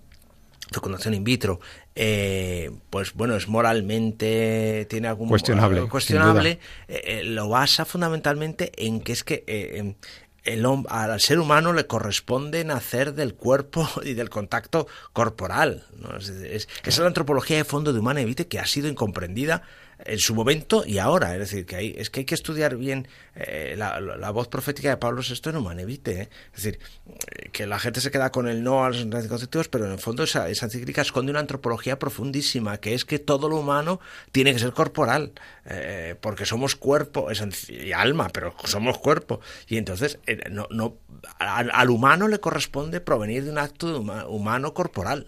fecundación in vitro, eh, pues bueno, es moralmente, tiene algún cuestionable, cuestionable eh, eh, lo basa fundamentalmente en que es que el, al ser humano le corresponde nacer del cuerpo y del contacto corporal. Es, esa es la antropología de fondo de Humana Evite que ha sido incomprendida en su momento y ahora. Es decir, que hay, es que hay que estudiar bien eh, la, voz profética de Pablo VI en Humanevite. ¿eh? Es decir, que la gente se queda con el no a los anticonceptivos, pero en el fondo esa, esa encíclica esconde una antropología profundísima, que es que todo lo humano tiene que ser corporal, eh, porque somos cuerpo y alma, pero somos cuerpo. Y entonces no, no, al, humano le corresponde provenir de un acto humano corporal.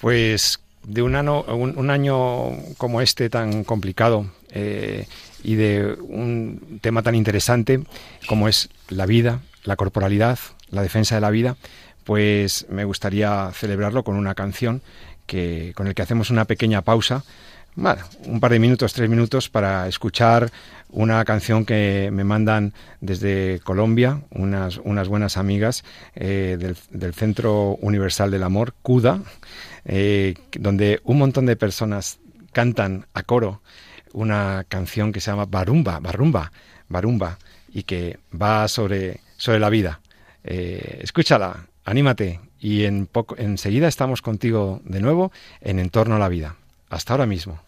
Pues de un año, un, año como este tan complicado eh, y de un tema tan interesante como es la vida, la corporalidad, la defensa de la vida, pues me gustaría celebrarlo con una canción que, con el que hacemos una pequeña pausa, un par de minutos, tres minutos, para escuchar una canción que me mandan desde Colombia, unas, unas buenas amigas eh, del, del Centro Universal del Amor, CUDA, eh, donde un montón de personas cantan a coro una canción que se llama Barumba, Barumba, Barumba, y que va sobre, sobre la vida. Eh, escúchala, anímate, y en poco, enseguida estamos contigo de nuevo en Entorno a la Vida. Hasta ahora mismo.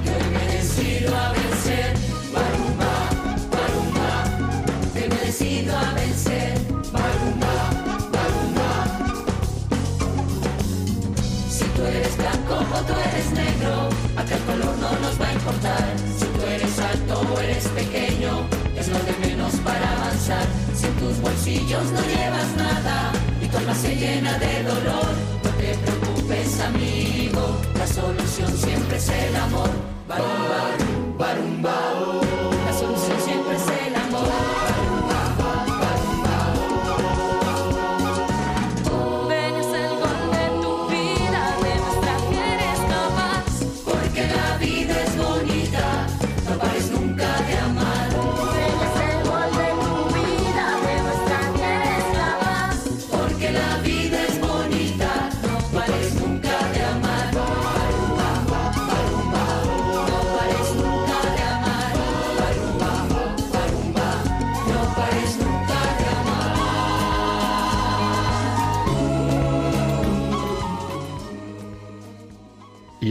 el color no nos va a importar. Si tú eres alto o eres pequeño, es lo de menos para avanzar. Si en tus bolsillos no llevas nada y tu alma se llena de dolor, no te preocupes, amigo, la solución siempre es el amor. Barum,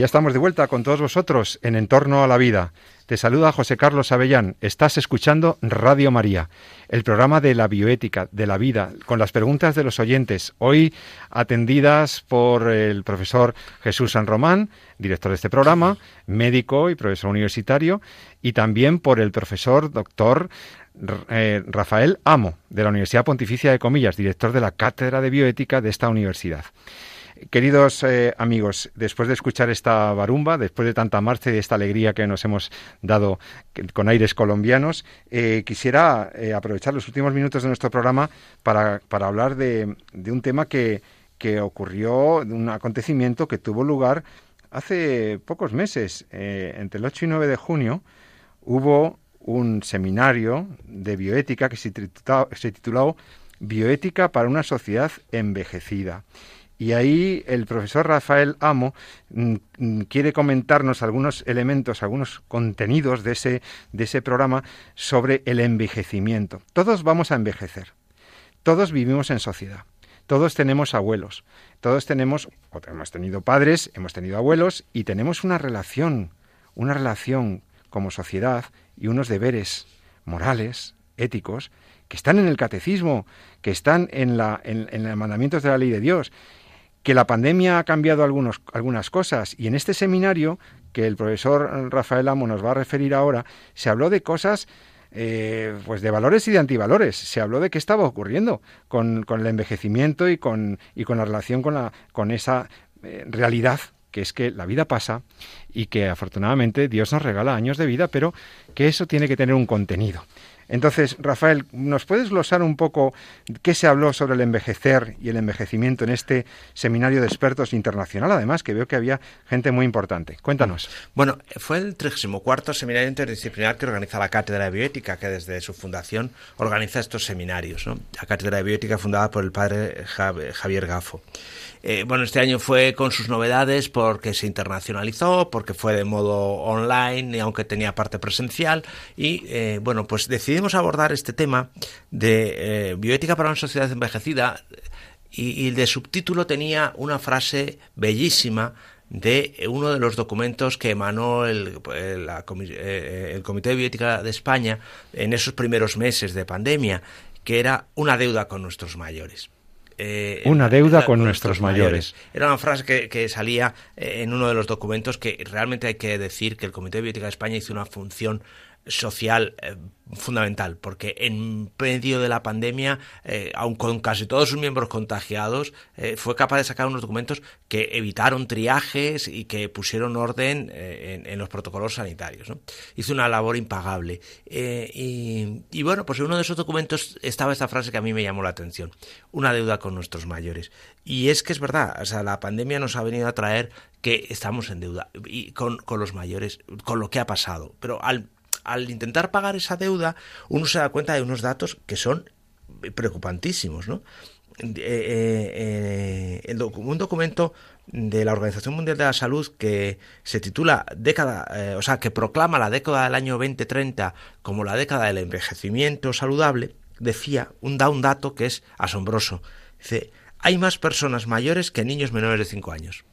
ya estamos de vuelta con todos vosotros en Entorno a la Vida. Te saluda José Carlos Avellán. Estás escuchando Radio María, el programa de la bioética, de la vida, con las preguntas de los oyentes. Hoy atendidas por el profesor Jesús San Román, director de este programa, médico y profesor universitario, y también por el profesor doctor eh, Rafael Amo, de la Universidad Pontificia de Comillas, director de la Cátedra de Bioética de esta universidad. Queridos eh, amigos, después de escuchar esta barumba, después de tanta marcha y de esta alegría que nos hemos dado con aires colombianos, eh, quisiera eh, aprovechar los últimos minutos de nuestro programa para, hablar de, un tema que, que ocurrió, de un acontecimiento que tuvo lugar hace pocos meses. entre el 8 y 9 de junio hubo un seminario de bioética que se tituló Bioética para una sociedad envejecida Y ahí el profesor Rafael Amo mm, mm, quiere comentarnos algunos elementos, algunos contenidos de ese, de ese programa sobre el envejecimiento. Todos vamos a envejecer. Todos vivimos en sociedad. Todos tenemos abuelos. Todos tenemos, o hemos tenido padres, hemos tenido abuelos y tenemos una relación, una relación como sociedad y unos deberes morales, éticos, que están en el catecismo, que están en, la, en, en los mandamientos de la ley de Dios que la pandemia ha cambiado algunos, algunas cosas y en este seminario que el profesor Rafael Amo nos va a referir ahora, se habló de cosas eh, pues de valores y de antivalores. Se habló de qué estaba ocurriendo con, con el envejecimiento y con, y con la relación con, la, con esa eh, realidad que es que la vida pasa y que afortunadamente Dios nos regala años de vida, pero que eso tiene que tener un contenido. Entonces, Rafael, ¿nos puedes glosar un poco qué se habló sobre el envejecer y el envejecimiento en este seminario de expertos internacional? Además, que veo que había gente muy importante. Cuéntanos. Bueno, fue el 34 seminario interdisciplinar que organiza la Cátedra de Bioética, que desde su fundación organiza estos seminarios. La Cátedra de Bioética fundada por el padre Javier Gafo. Eh, bueno, este año fue con sus novedades porque se internacionalizó, porque fue de modo online, y aunque tenía parte presencial. Y eh, bueno, pues decidimos abordar este tema de eh, bioética para una sociedad envejecida. Y, y el de subtítulo tenía una frase bellísima de uno de los documentos que emanó el, el, el, Comité de Bioética de España en esos primeros meses de pandemia, que era una deuda con nuestros mayores. Eh, una deuda con, con nuestros, nuestros mayores. mayores. Era una frase que, que, salía en uno de los documentos que realmente hay que decir que el Comité de Bioética de España hizo una función social eh, fundamental, porque en medio de la pandemia, eh, aun con casi todos sus miembros contagiados, eh, fue capaz de sacar unos documentos que evitaron triajes y que pusieron orden eh, en, los protocolos sanitarios. Hizo una labor impagable. Y, y, bueno, pues en uno de esos documentos estaba esta frase que a mí me llamó la atención, una deuda con nuestros mayores. Y es que es verdad, o sea, la pandemia nos ha venido a traer que estamos en deuda y con, con los mayores, con lo que ha pasado. Pero al al intentar pagar esa deuda, uno se da cuenta de unos datos que son preocupantísimos, ¿no? Eh, eh, eh, un documento de la Organización Mundial de la Salud que se titula década, o sea, que proclama la década del año 2030 como la década del envejecimiento saludable, decía, un, da un dato que es asombroso. Dice, hay más personas mayores que niños menores de 5 años.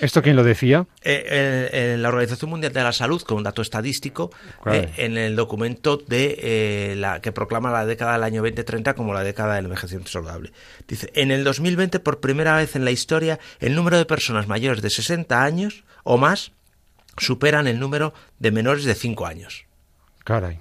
¿Esto quién lo decía? Eh, eh, la Organización Mundial de la Salud, con un dato estadístico, eh, en el documento de eh, la que proclama la década del año 2030 como la década del envejecimiento saludable. Dice, en el 2020, por primera vez en la historia, el número de personas mayores de 60 años o más superan el número de menores de 5 años. Caray.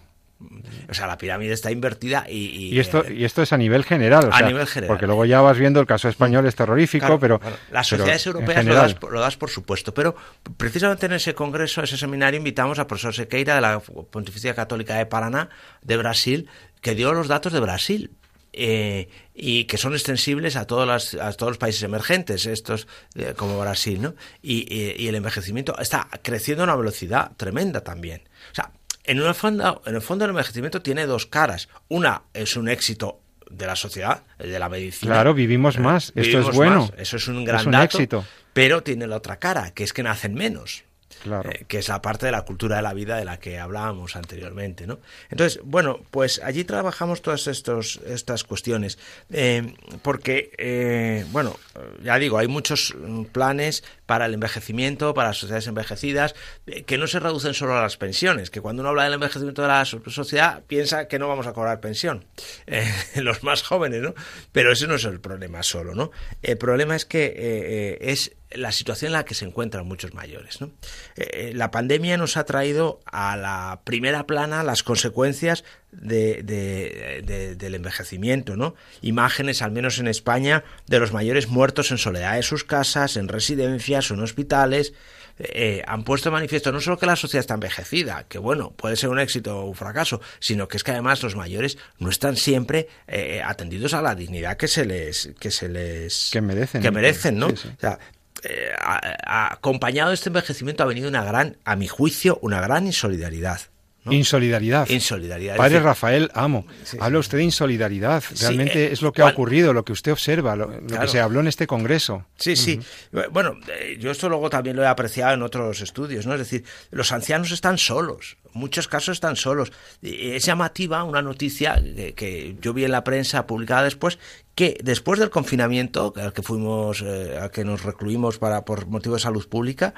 O sea, la pirámide está invertida y... Y, y esto, y esto es a nivel general. O a sea, nivel general. Porque luego ya vas viendo el caso español es terrorífico, claro, pero... Claro. Las sociedades pero europeas lo das, lo das, por supuesto, pero precisamente en ese congreso, ese seminario, invitamos a profesor Sequeira de la Pontificia Católica de Paraná, de Brasil, que dio los datos de Brasil. Eh, y que son extensibles a, todas las, a todos los países emergentes, estos eh, como Brasil, ¿no? Y, y, y el envejecimiento está creciendo a una velocidad tremenda también. O sea, en, el fondo, en el fondo el envejecimiento tiene dos caras. Una es un éxito de la sociedad, de la medicina. Claro, vivimos más. Esto vivimos es bueno. Más. Eso es un gran es un dato, éxito. Pero tiene la otra cara, que es que nacen menos. Eh, que es la parte de la cultura de la vida de la que hablábamos anteriormente. ¿no? Entonces, bueno, pues allí trabajamos todas estos, estas cuestiones, eh, porque, eh, bueno, ya digo, hay muchos planes para el envejecimiento, para las sociedades envejecidas, eh, que no se reducen solo a las pensiones, que cuando uno habla del envejecimiento de la sociedad piensa que no vamos a cobrar pensión, los más jóvenes, ¿no? Pero ese no es el problema solo, ¿no? El problema es que es la situación en la que se encuentran muchos mayores. ¿no? Eh, la pandemia nos ha traído a la primera plana las consecuencias de, de, de, del envejecimiento, ¿no? Imágenes, al menos en España, de los mayores muertos en soledad de sus casas, en residencias o en hospitales. Eh, han puesto de manifiesto no solo que la sociedad está envejecida, que bueno, puede ser un éxito o un fracaso, sino que es que además los mayores no están siempre eh, atendidos a la dignidad que se les que se les que merecen, que merecen ¿no? Sí, sí. O sea, eh, acompañado de este envejecimiento ha venido una gran, a mi juicio, una gran insolidaridad. Insolidaridad. Insolidaridad. Padre Rafael Amo, habla usted de insolidaridad. Realmente eh, es lo que ha ocurrido, lo que usted observa, lo, que se habló en este congreso. Sí, sí. Bueno, eh, yo esto luego también lo he apreciado en otros estudios, ¿no? Es decir, los ancianos están solos, muchos casos están solos. Es llamativa una noticia que, yo vi en la prensa publicada después, que después del confinamiento, al que fuimos, eh, al que nos recluimos para, por motivo de salud pública,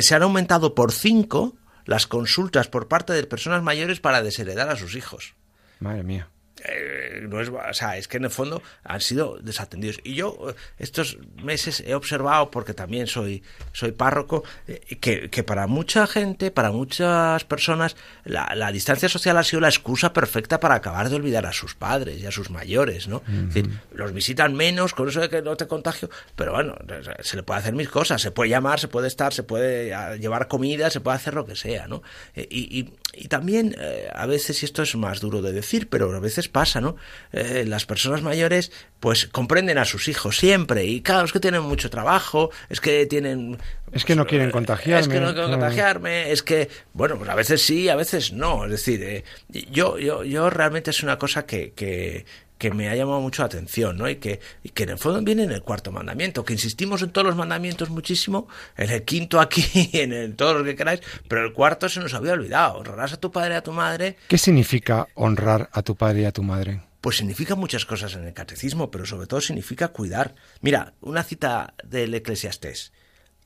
se han aumentado por cinco las consultas por parte de personas mayores para desheredar a sus hijos. Madre mía. Eh, no es, o sea, es que en el fondo han sido desatendidos. Y yo eh, estos meses he observado, porque también soy, soy párroco, eh, que, que, para mucha gente, para muchas personas, la, la, distancia social ha sido la excusa perfecta para acabar de olvidar a sus padres y a sus mayores, ¿no? Es decir, los visitan menos con eso de que no te contagio, pero bueno, se le puede hacer mil cosas, se puede llamar, se puede estar, se puede llevar comida, se puede hacer lo que sea, ¿no? y, y, y, también, a veces, y esto es más duro de decir, pero a veces pasa, ¿no? Eh, las personas mayores pues comprenden a sus hijos siempre y claro, es que tienen mucho trabajo, es que tienen... Es que no pues, quieren contagiarme. Es que no quieren contagiarme, es que, bueno, pues a veces sí, a veces no. Es decir, eh, yo, yo, yo realmente es una cosa que, que, que me ha llamado mucho la atención, ¿no? Y que, y que en el fondo viene en el cuarto mandamiento, que insistimos en todos los mandamientos muchísimo, en el quinto aquí, en el, todos los que queráis, pero el cuarto se nos había olvidado, honrarás a tu padre y a tu madre. ¿Qué significa honrar a tu padre y a tu madre? Pues significa muchas cosas en el catecismo, pero sobre todo significa cuidar. Mira, una cita del Eclesiastés.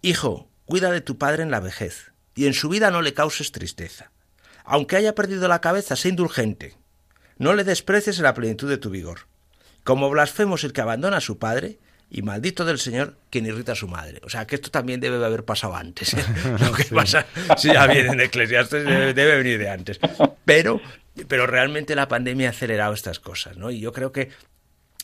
Hijo, cuida de tu padre en la vejez, y en su vida no le causes tristeza. Aunque haya perdido la cabeza, sé indulgente. No le desprecies en la plenitud de tu vigor. Como blasfemo es el que abandona a su padre, y maldito del Señor quien irrita a su madre. O sea, que esto también debe haber pasado antes. ¿eh? Lo que pasa, si ya viene en Eclesiastes, debe, debe venir de antes. Pero pero realmente la pandemia ha acelerado estas cosas, ¿no? Y yo creo que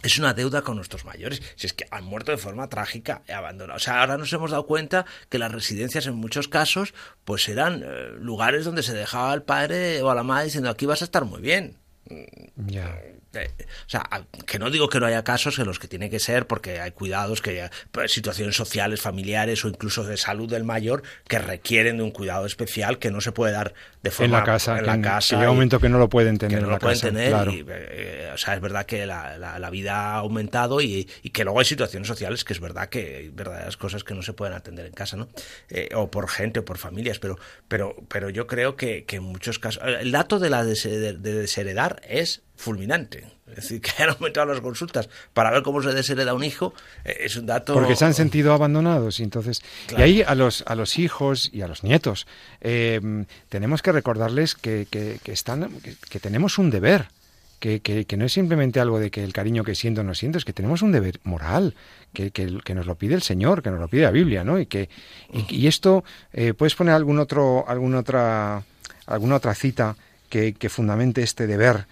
es una deuda con nuestros mayores. Si es que han muerto de forma trágica y abandonados. O sea, ahora nos hemos dado cuenta que las residencias en muchos casos, pues eran eh, lugares donde se dejaba al padre o a la madre diciendo aquí vas a estar muy bien. Ya. Eh, o sea, que no digo que no haya casos en los que tiene que ser, porque hay cuidados, que hay pues, situaciones sociales, familiares o incluso de salud del mayor que requieren de un cuidado especial que no se puede dar de forma en la casa. En la casa. Que llega un momento que no lo pueden tener. Que no en la lo pueden tener. Claro. Y, eh, o sea, es verdad que la, la, la vida ha aumentado y, y, que luego hay situaciones sociales que es verdad que hay verdaderas cosas que no se pueden atender en casa, ¿no? Eh, o por gente o por familias, pero, pero, pero yo creo que, que en muchos casos. El dato de la de, de desheredar es fulminante. Es decir, que han aumentado las consultas para ver cómo se deshereda un hijo, eh, es un dato... Porque se han sentido abandonados y entonces... Claro. Y ahí a los, a los hijos y a los nietos eh, tenemos que recordarles que, que, que están, que, que, tenemos un deber. Que, que, no es simplemente algo de que el cariño que siento no siento, es que tenemos un deber moral, que, que, nos lo pide el Señor, que nos lo pide la Biblia, ¿no? Y que y, y esto, eh, ¿puedes poner algún otro, alguna otra, alguna otra cita que, que fundamente este deber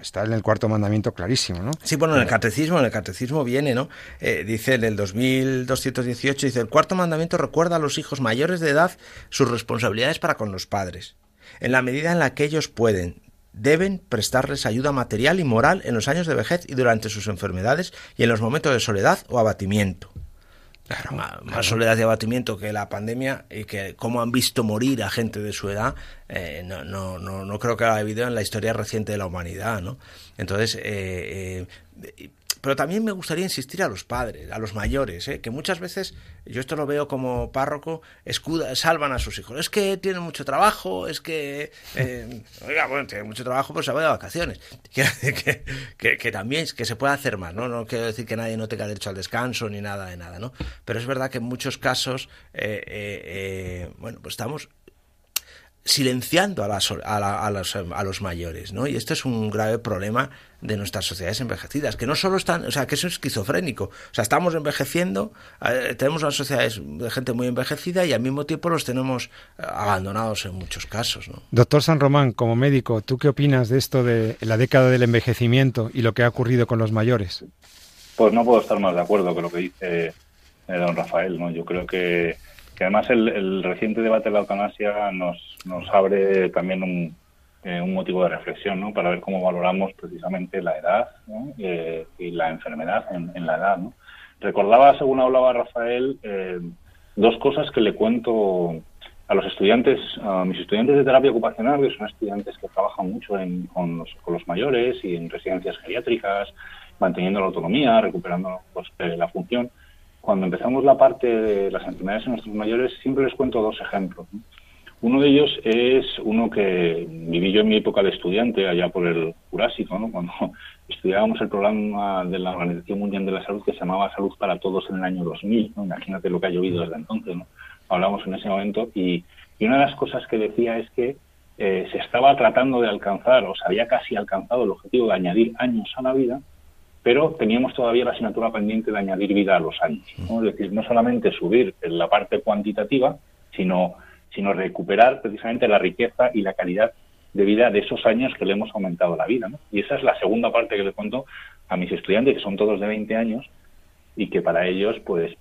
Está en el cuarto mandamiento clarísimo, ¿no? Sí, bueno, en el catecismo, en el catecismo viene, ¿no? Eh, dice en el 2218, dice, el cuarto mandamiento recuerda a los hijos mayores de edad sus responsabilidades para con los padres, en la medida en la que ellos pueden, deben prestarles ayuda material y moral en los años de vejez y durante sus enfermedades y en los momentos de soledad o abatimiento. Claro, más, claro. soledad y abatimiento que la pandemia y que cómo han visto morir a gente de su edad, eh, no, no, no, no, creo que haya habido en la historia reciente de la humanidad, ¿no? Entonces, eh, eh, pero también me gustaría insistir a los padres, a los mayores, ¿eh? que muchas veces, yo esto lo veo como párroco, escuda, salvan a sus hijos. Es que tienen mucho trabajo, es que, eh, oiga, bueno, tienen mucho trabajo, pues se va de vacaciones. Que, también que se puede hacer más, ¿no? No quiero decir que nadie no tenga derecho al descanso ni nada de nada, ¿no? Pero es verdad que en muchos casos, eh, bueno, pues estamos silenciando a, las, a, la, a, los, a, los, mayores, ¿no? Y esto es un grave problema de nuestras sociedades envejecidas, que no solo están, o sea, que es esquizofrénico, o sea, estamos envejeciendo, eh, tenemos unas sociedades de gente muy envejecida y al mismo tiempo los tenemos eh, abandonados en muchos casos, ¿no? Doctor San Román, como médico, ¿tú qué opinas de esto de la década del envejecimiento y lo que ha ocurrido con los mayores? Pues no puedo estar más de acuerdo con lo que dice eh, don Rafael, ¿no? Yo creo que que además el, el, reciente debate de la eutanasia nos, nos abre también un, eh, un motivo de reflexión ¿no? para ver cómo valoramos precisamente la edad eh, y la enfermedad en, la edad. Recordaba, según hablaba Rafael, eh, dos cosas que le cuento a los estudiantes, a mis estudiantes de terapia ocupacional, que son estudiantes que trabajan mucho con, los, mayores y en residencias geriátricas, manteniendo la autonomía, recuperando pues, la función. Cuando empezamos la parte de las enfermedades en nuestros mayores, siempre les cuento dos ejemplos. Uno de ellos es uno que viví yo en mi época de estudiante, allá por el Jurásico, cuando estudiábamos el programa de la Organización Mundial de la Salud que se llamaba Salud para Todos en el año 2000. Imagínate lo que ha llovido desde entonces. ¿no? hablamos en ese momento, y, una de las cosas que decía es que eh, se estaba tratando de alcanzar, o se había casi alcanzado el objetivo de añadir años a la vida, pero teníamos todavía la asignatura pendiente de añadir vida a los años. Es decir, no solamente subir en la parte cuantitativa, sino, sino recuperar precisamente la riqueza y la calidad de vida de esos años que le hemos aumentado la vida. Y esa es la segunda parte que le cuento a mis estudiantes, que son todos de 20 años, y que para ellos, pues,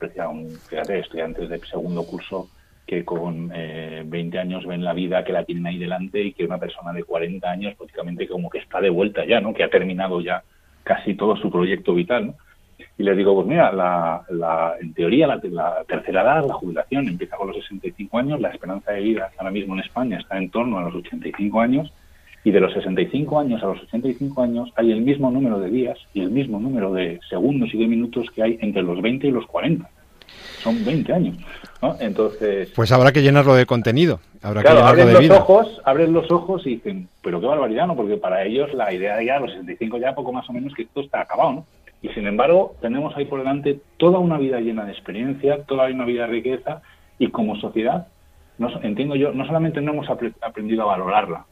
fíjate, estudiantes de segundo curso que con eh, 20 años ven la vida, que la tienen ahí delante y que una persona de 40 años prácticamente como que está de vuelta ya, ¿no? Que ha terminado ya casi todo su proyecto vital, ¿no? Y les digo, pues mira, la, la, en teoría la, la, tercera edad, la jubilación, empieza con los 65 años, la esperanza de vida ahora mismo en España está en torno a los 85 años y de los 65 años a los 85 años hay el mismo número de días y el mismo número de segundos y de minutos que hay entre los 20 y los 40. Son 20 años. ¿no? Entonces. Pues habrá que llenarlo de contenido. Habrá claro, que abren de los vida. ojos, abren los ojos y dicen, pero qué barbaridad, ¿no? Porque para ellos la idea de ya a los 65 ya poco más o menos que esto está acabado, ¿no? Y sin embargo, tenemos ahí por delante toda una vida llena de experiencia, toda una vida de riqueza y como sociedad, no, entiendo yo, no solamente no hemos aprendido a valorarla,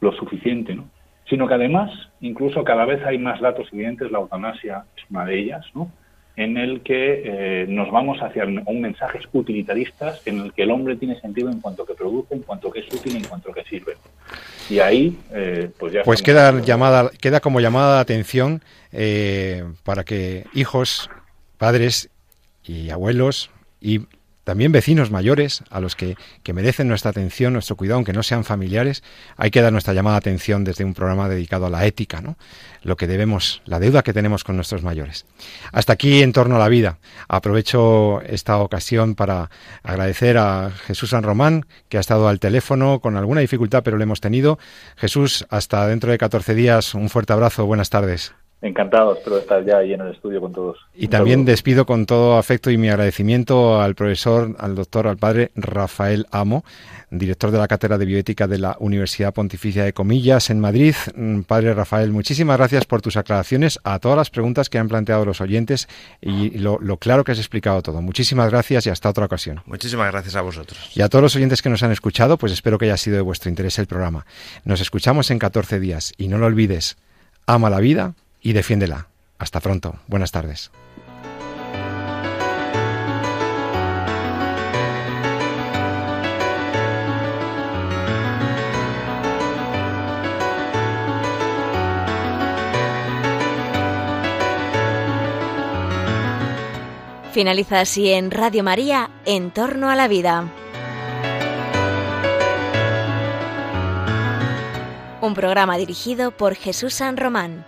lo suficiente, ¿no? sino que además, incluso cada vez hay más datos evidentes, la eutanasia es una de ellas, ¿no? En el que eh, nos vamos hacia un mensajes utilitaristas en el que el hombre tiene sentido en cuanto que produce, en cuanto que es útil, en cuanto que sirve. Y ahí, eh, pues ya... Pues queda, llamada, queda como llamada de atención eh, para que hijos, padres y abuelos y también vecinos mayores a los que, merecen nuestra atención, nuestro cuidado, aunque no sean familiares, hay que dar nuestra llamada de atención desde un programa dedicado a la ética, ¿no? Lo que debemos, la deuda que tenemos con nuestros mayores. Hasta aquí en torno a la vida. Aprovecho esta ocasión para agradecer a Jesús San Román, que ha estado al teléfono con alguna dificultad, pero lo hemos tenido. Jesús, hasta dentro de 14 días, un fuerte abrazo, buenas tardes. Encantado, espero estar ya ahí en el estudio con todos. Y también despido con todo afecto y mi agradecimiento al profesor, al doctor, al padre Rafael Amo, director de la Cátedra de Bioética de la Universidad Pontificia de Comillas en Madrid. Mm, padre Rafael, muchísimas gracias por tus aclaraciones a todas las preguntas que han planteado los oyentes y lo, lo claro que has explicado todo. Muchísimas gracias y hasta otra ocasión. Muchísimas gracias a vosotros. Y a todos los oyentes que nos han escuchado, pues espero que haya sido de vuestro interés el programa. Nos escuchamos en 14 días y no lo olvides, ama la vida y defiéndela. Hasta pronto. Buenas tardes. Finaliza así en Radio María, En torno a la vida. Un programa dirigido por Jesús San Román.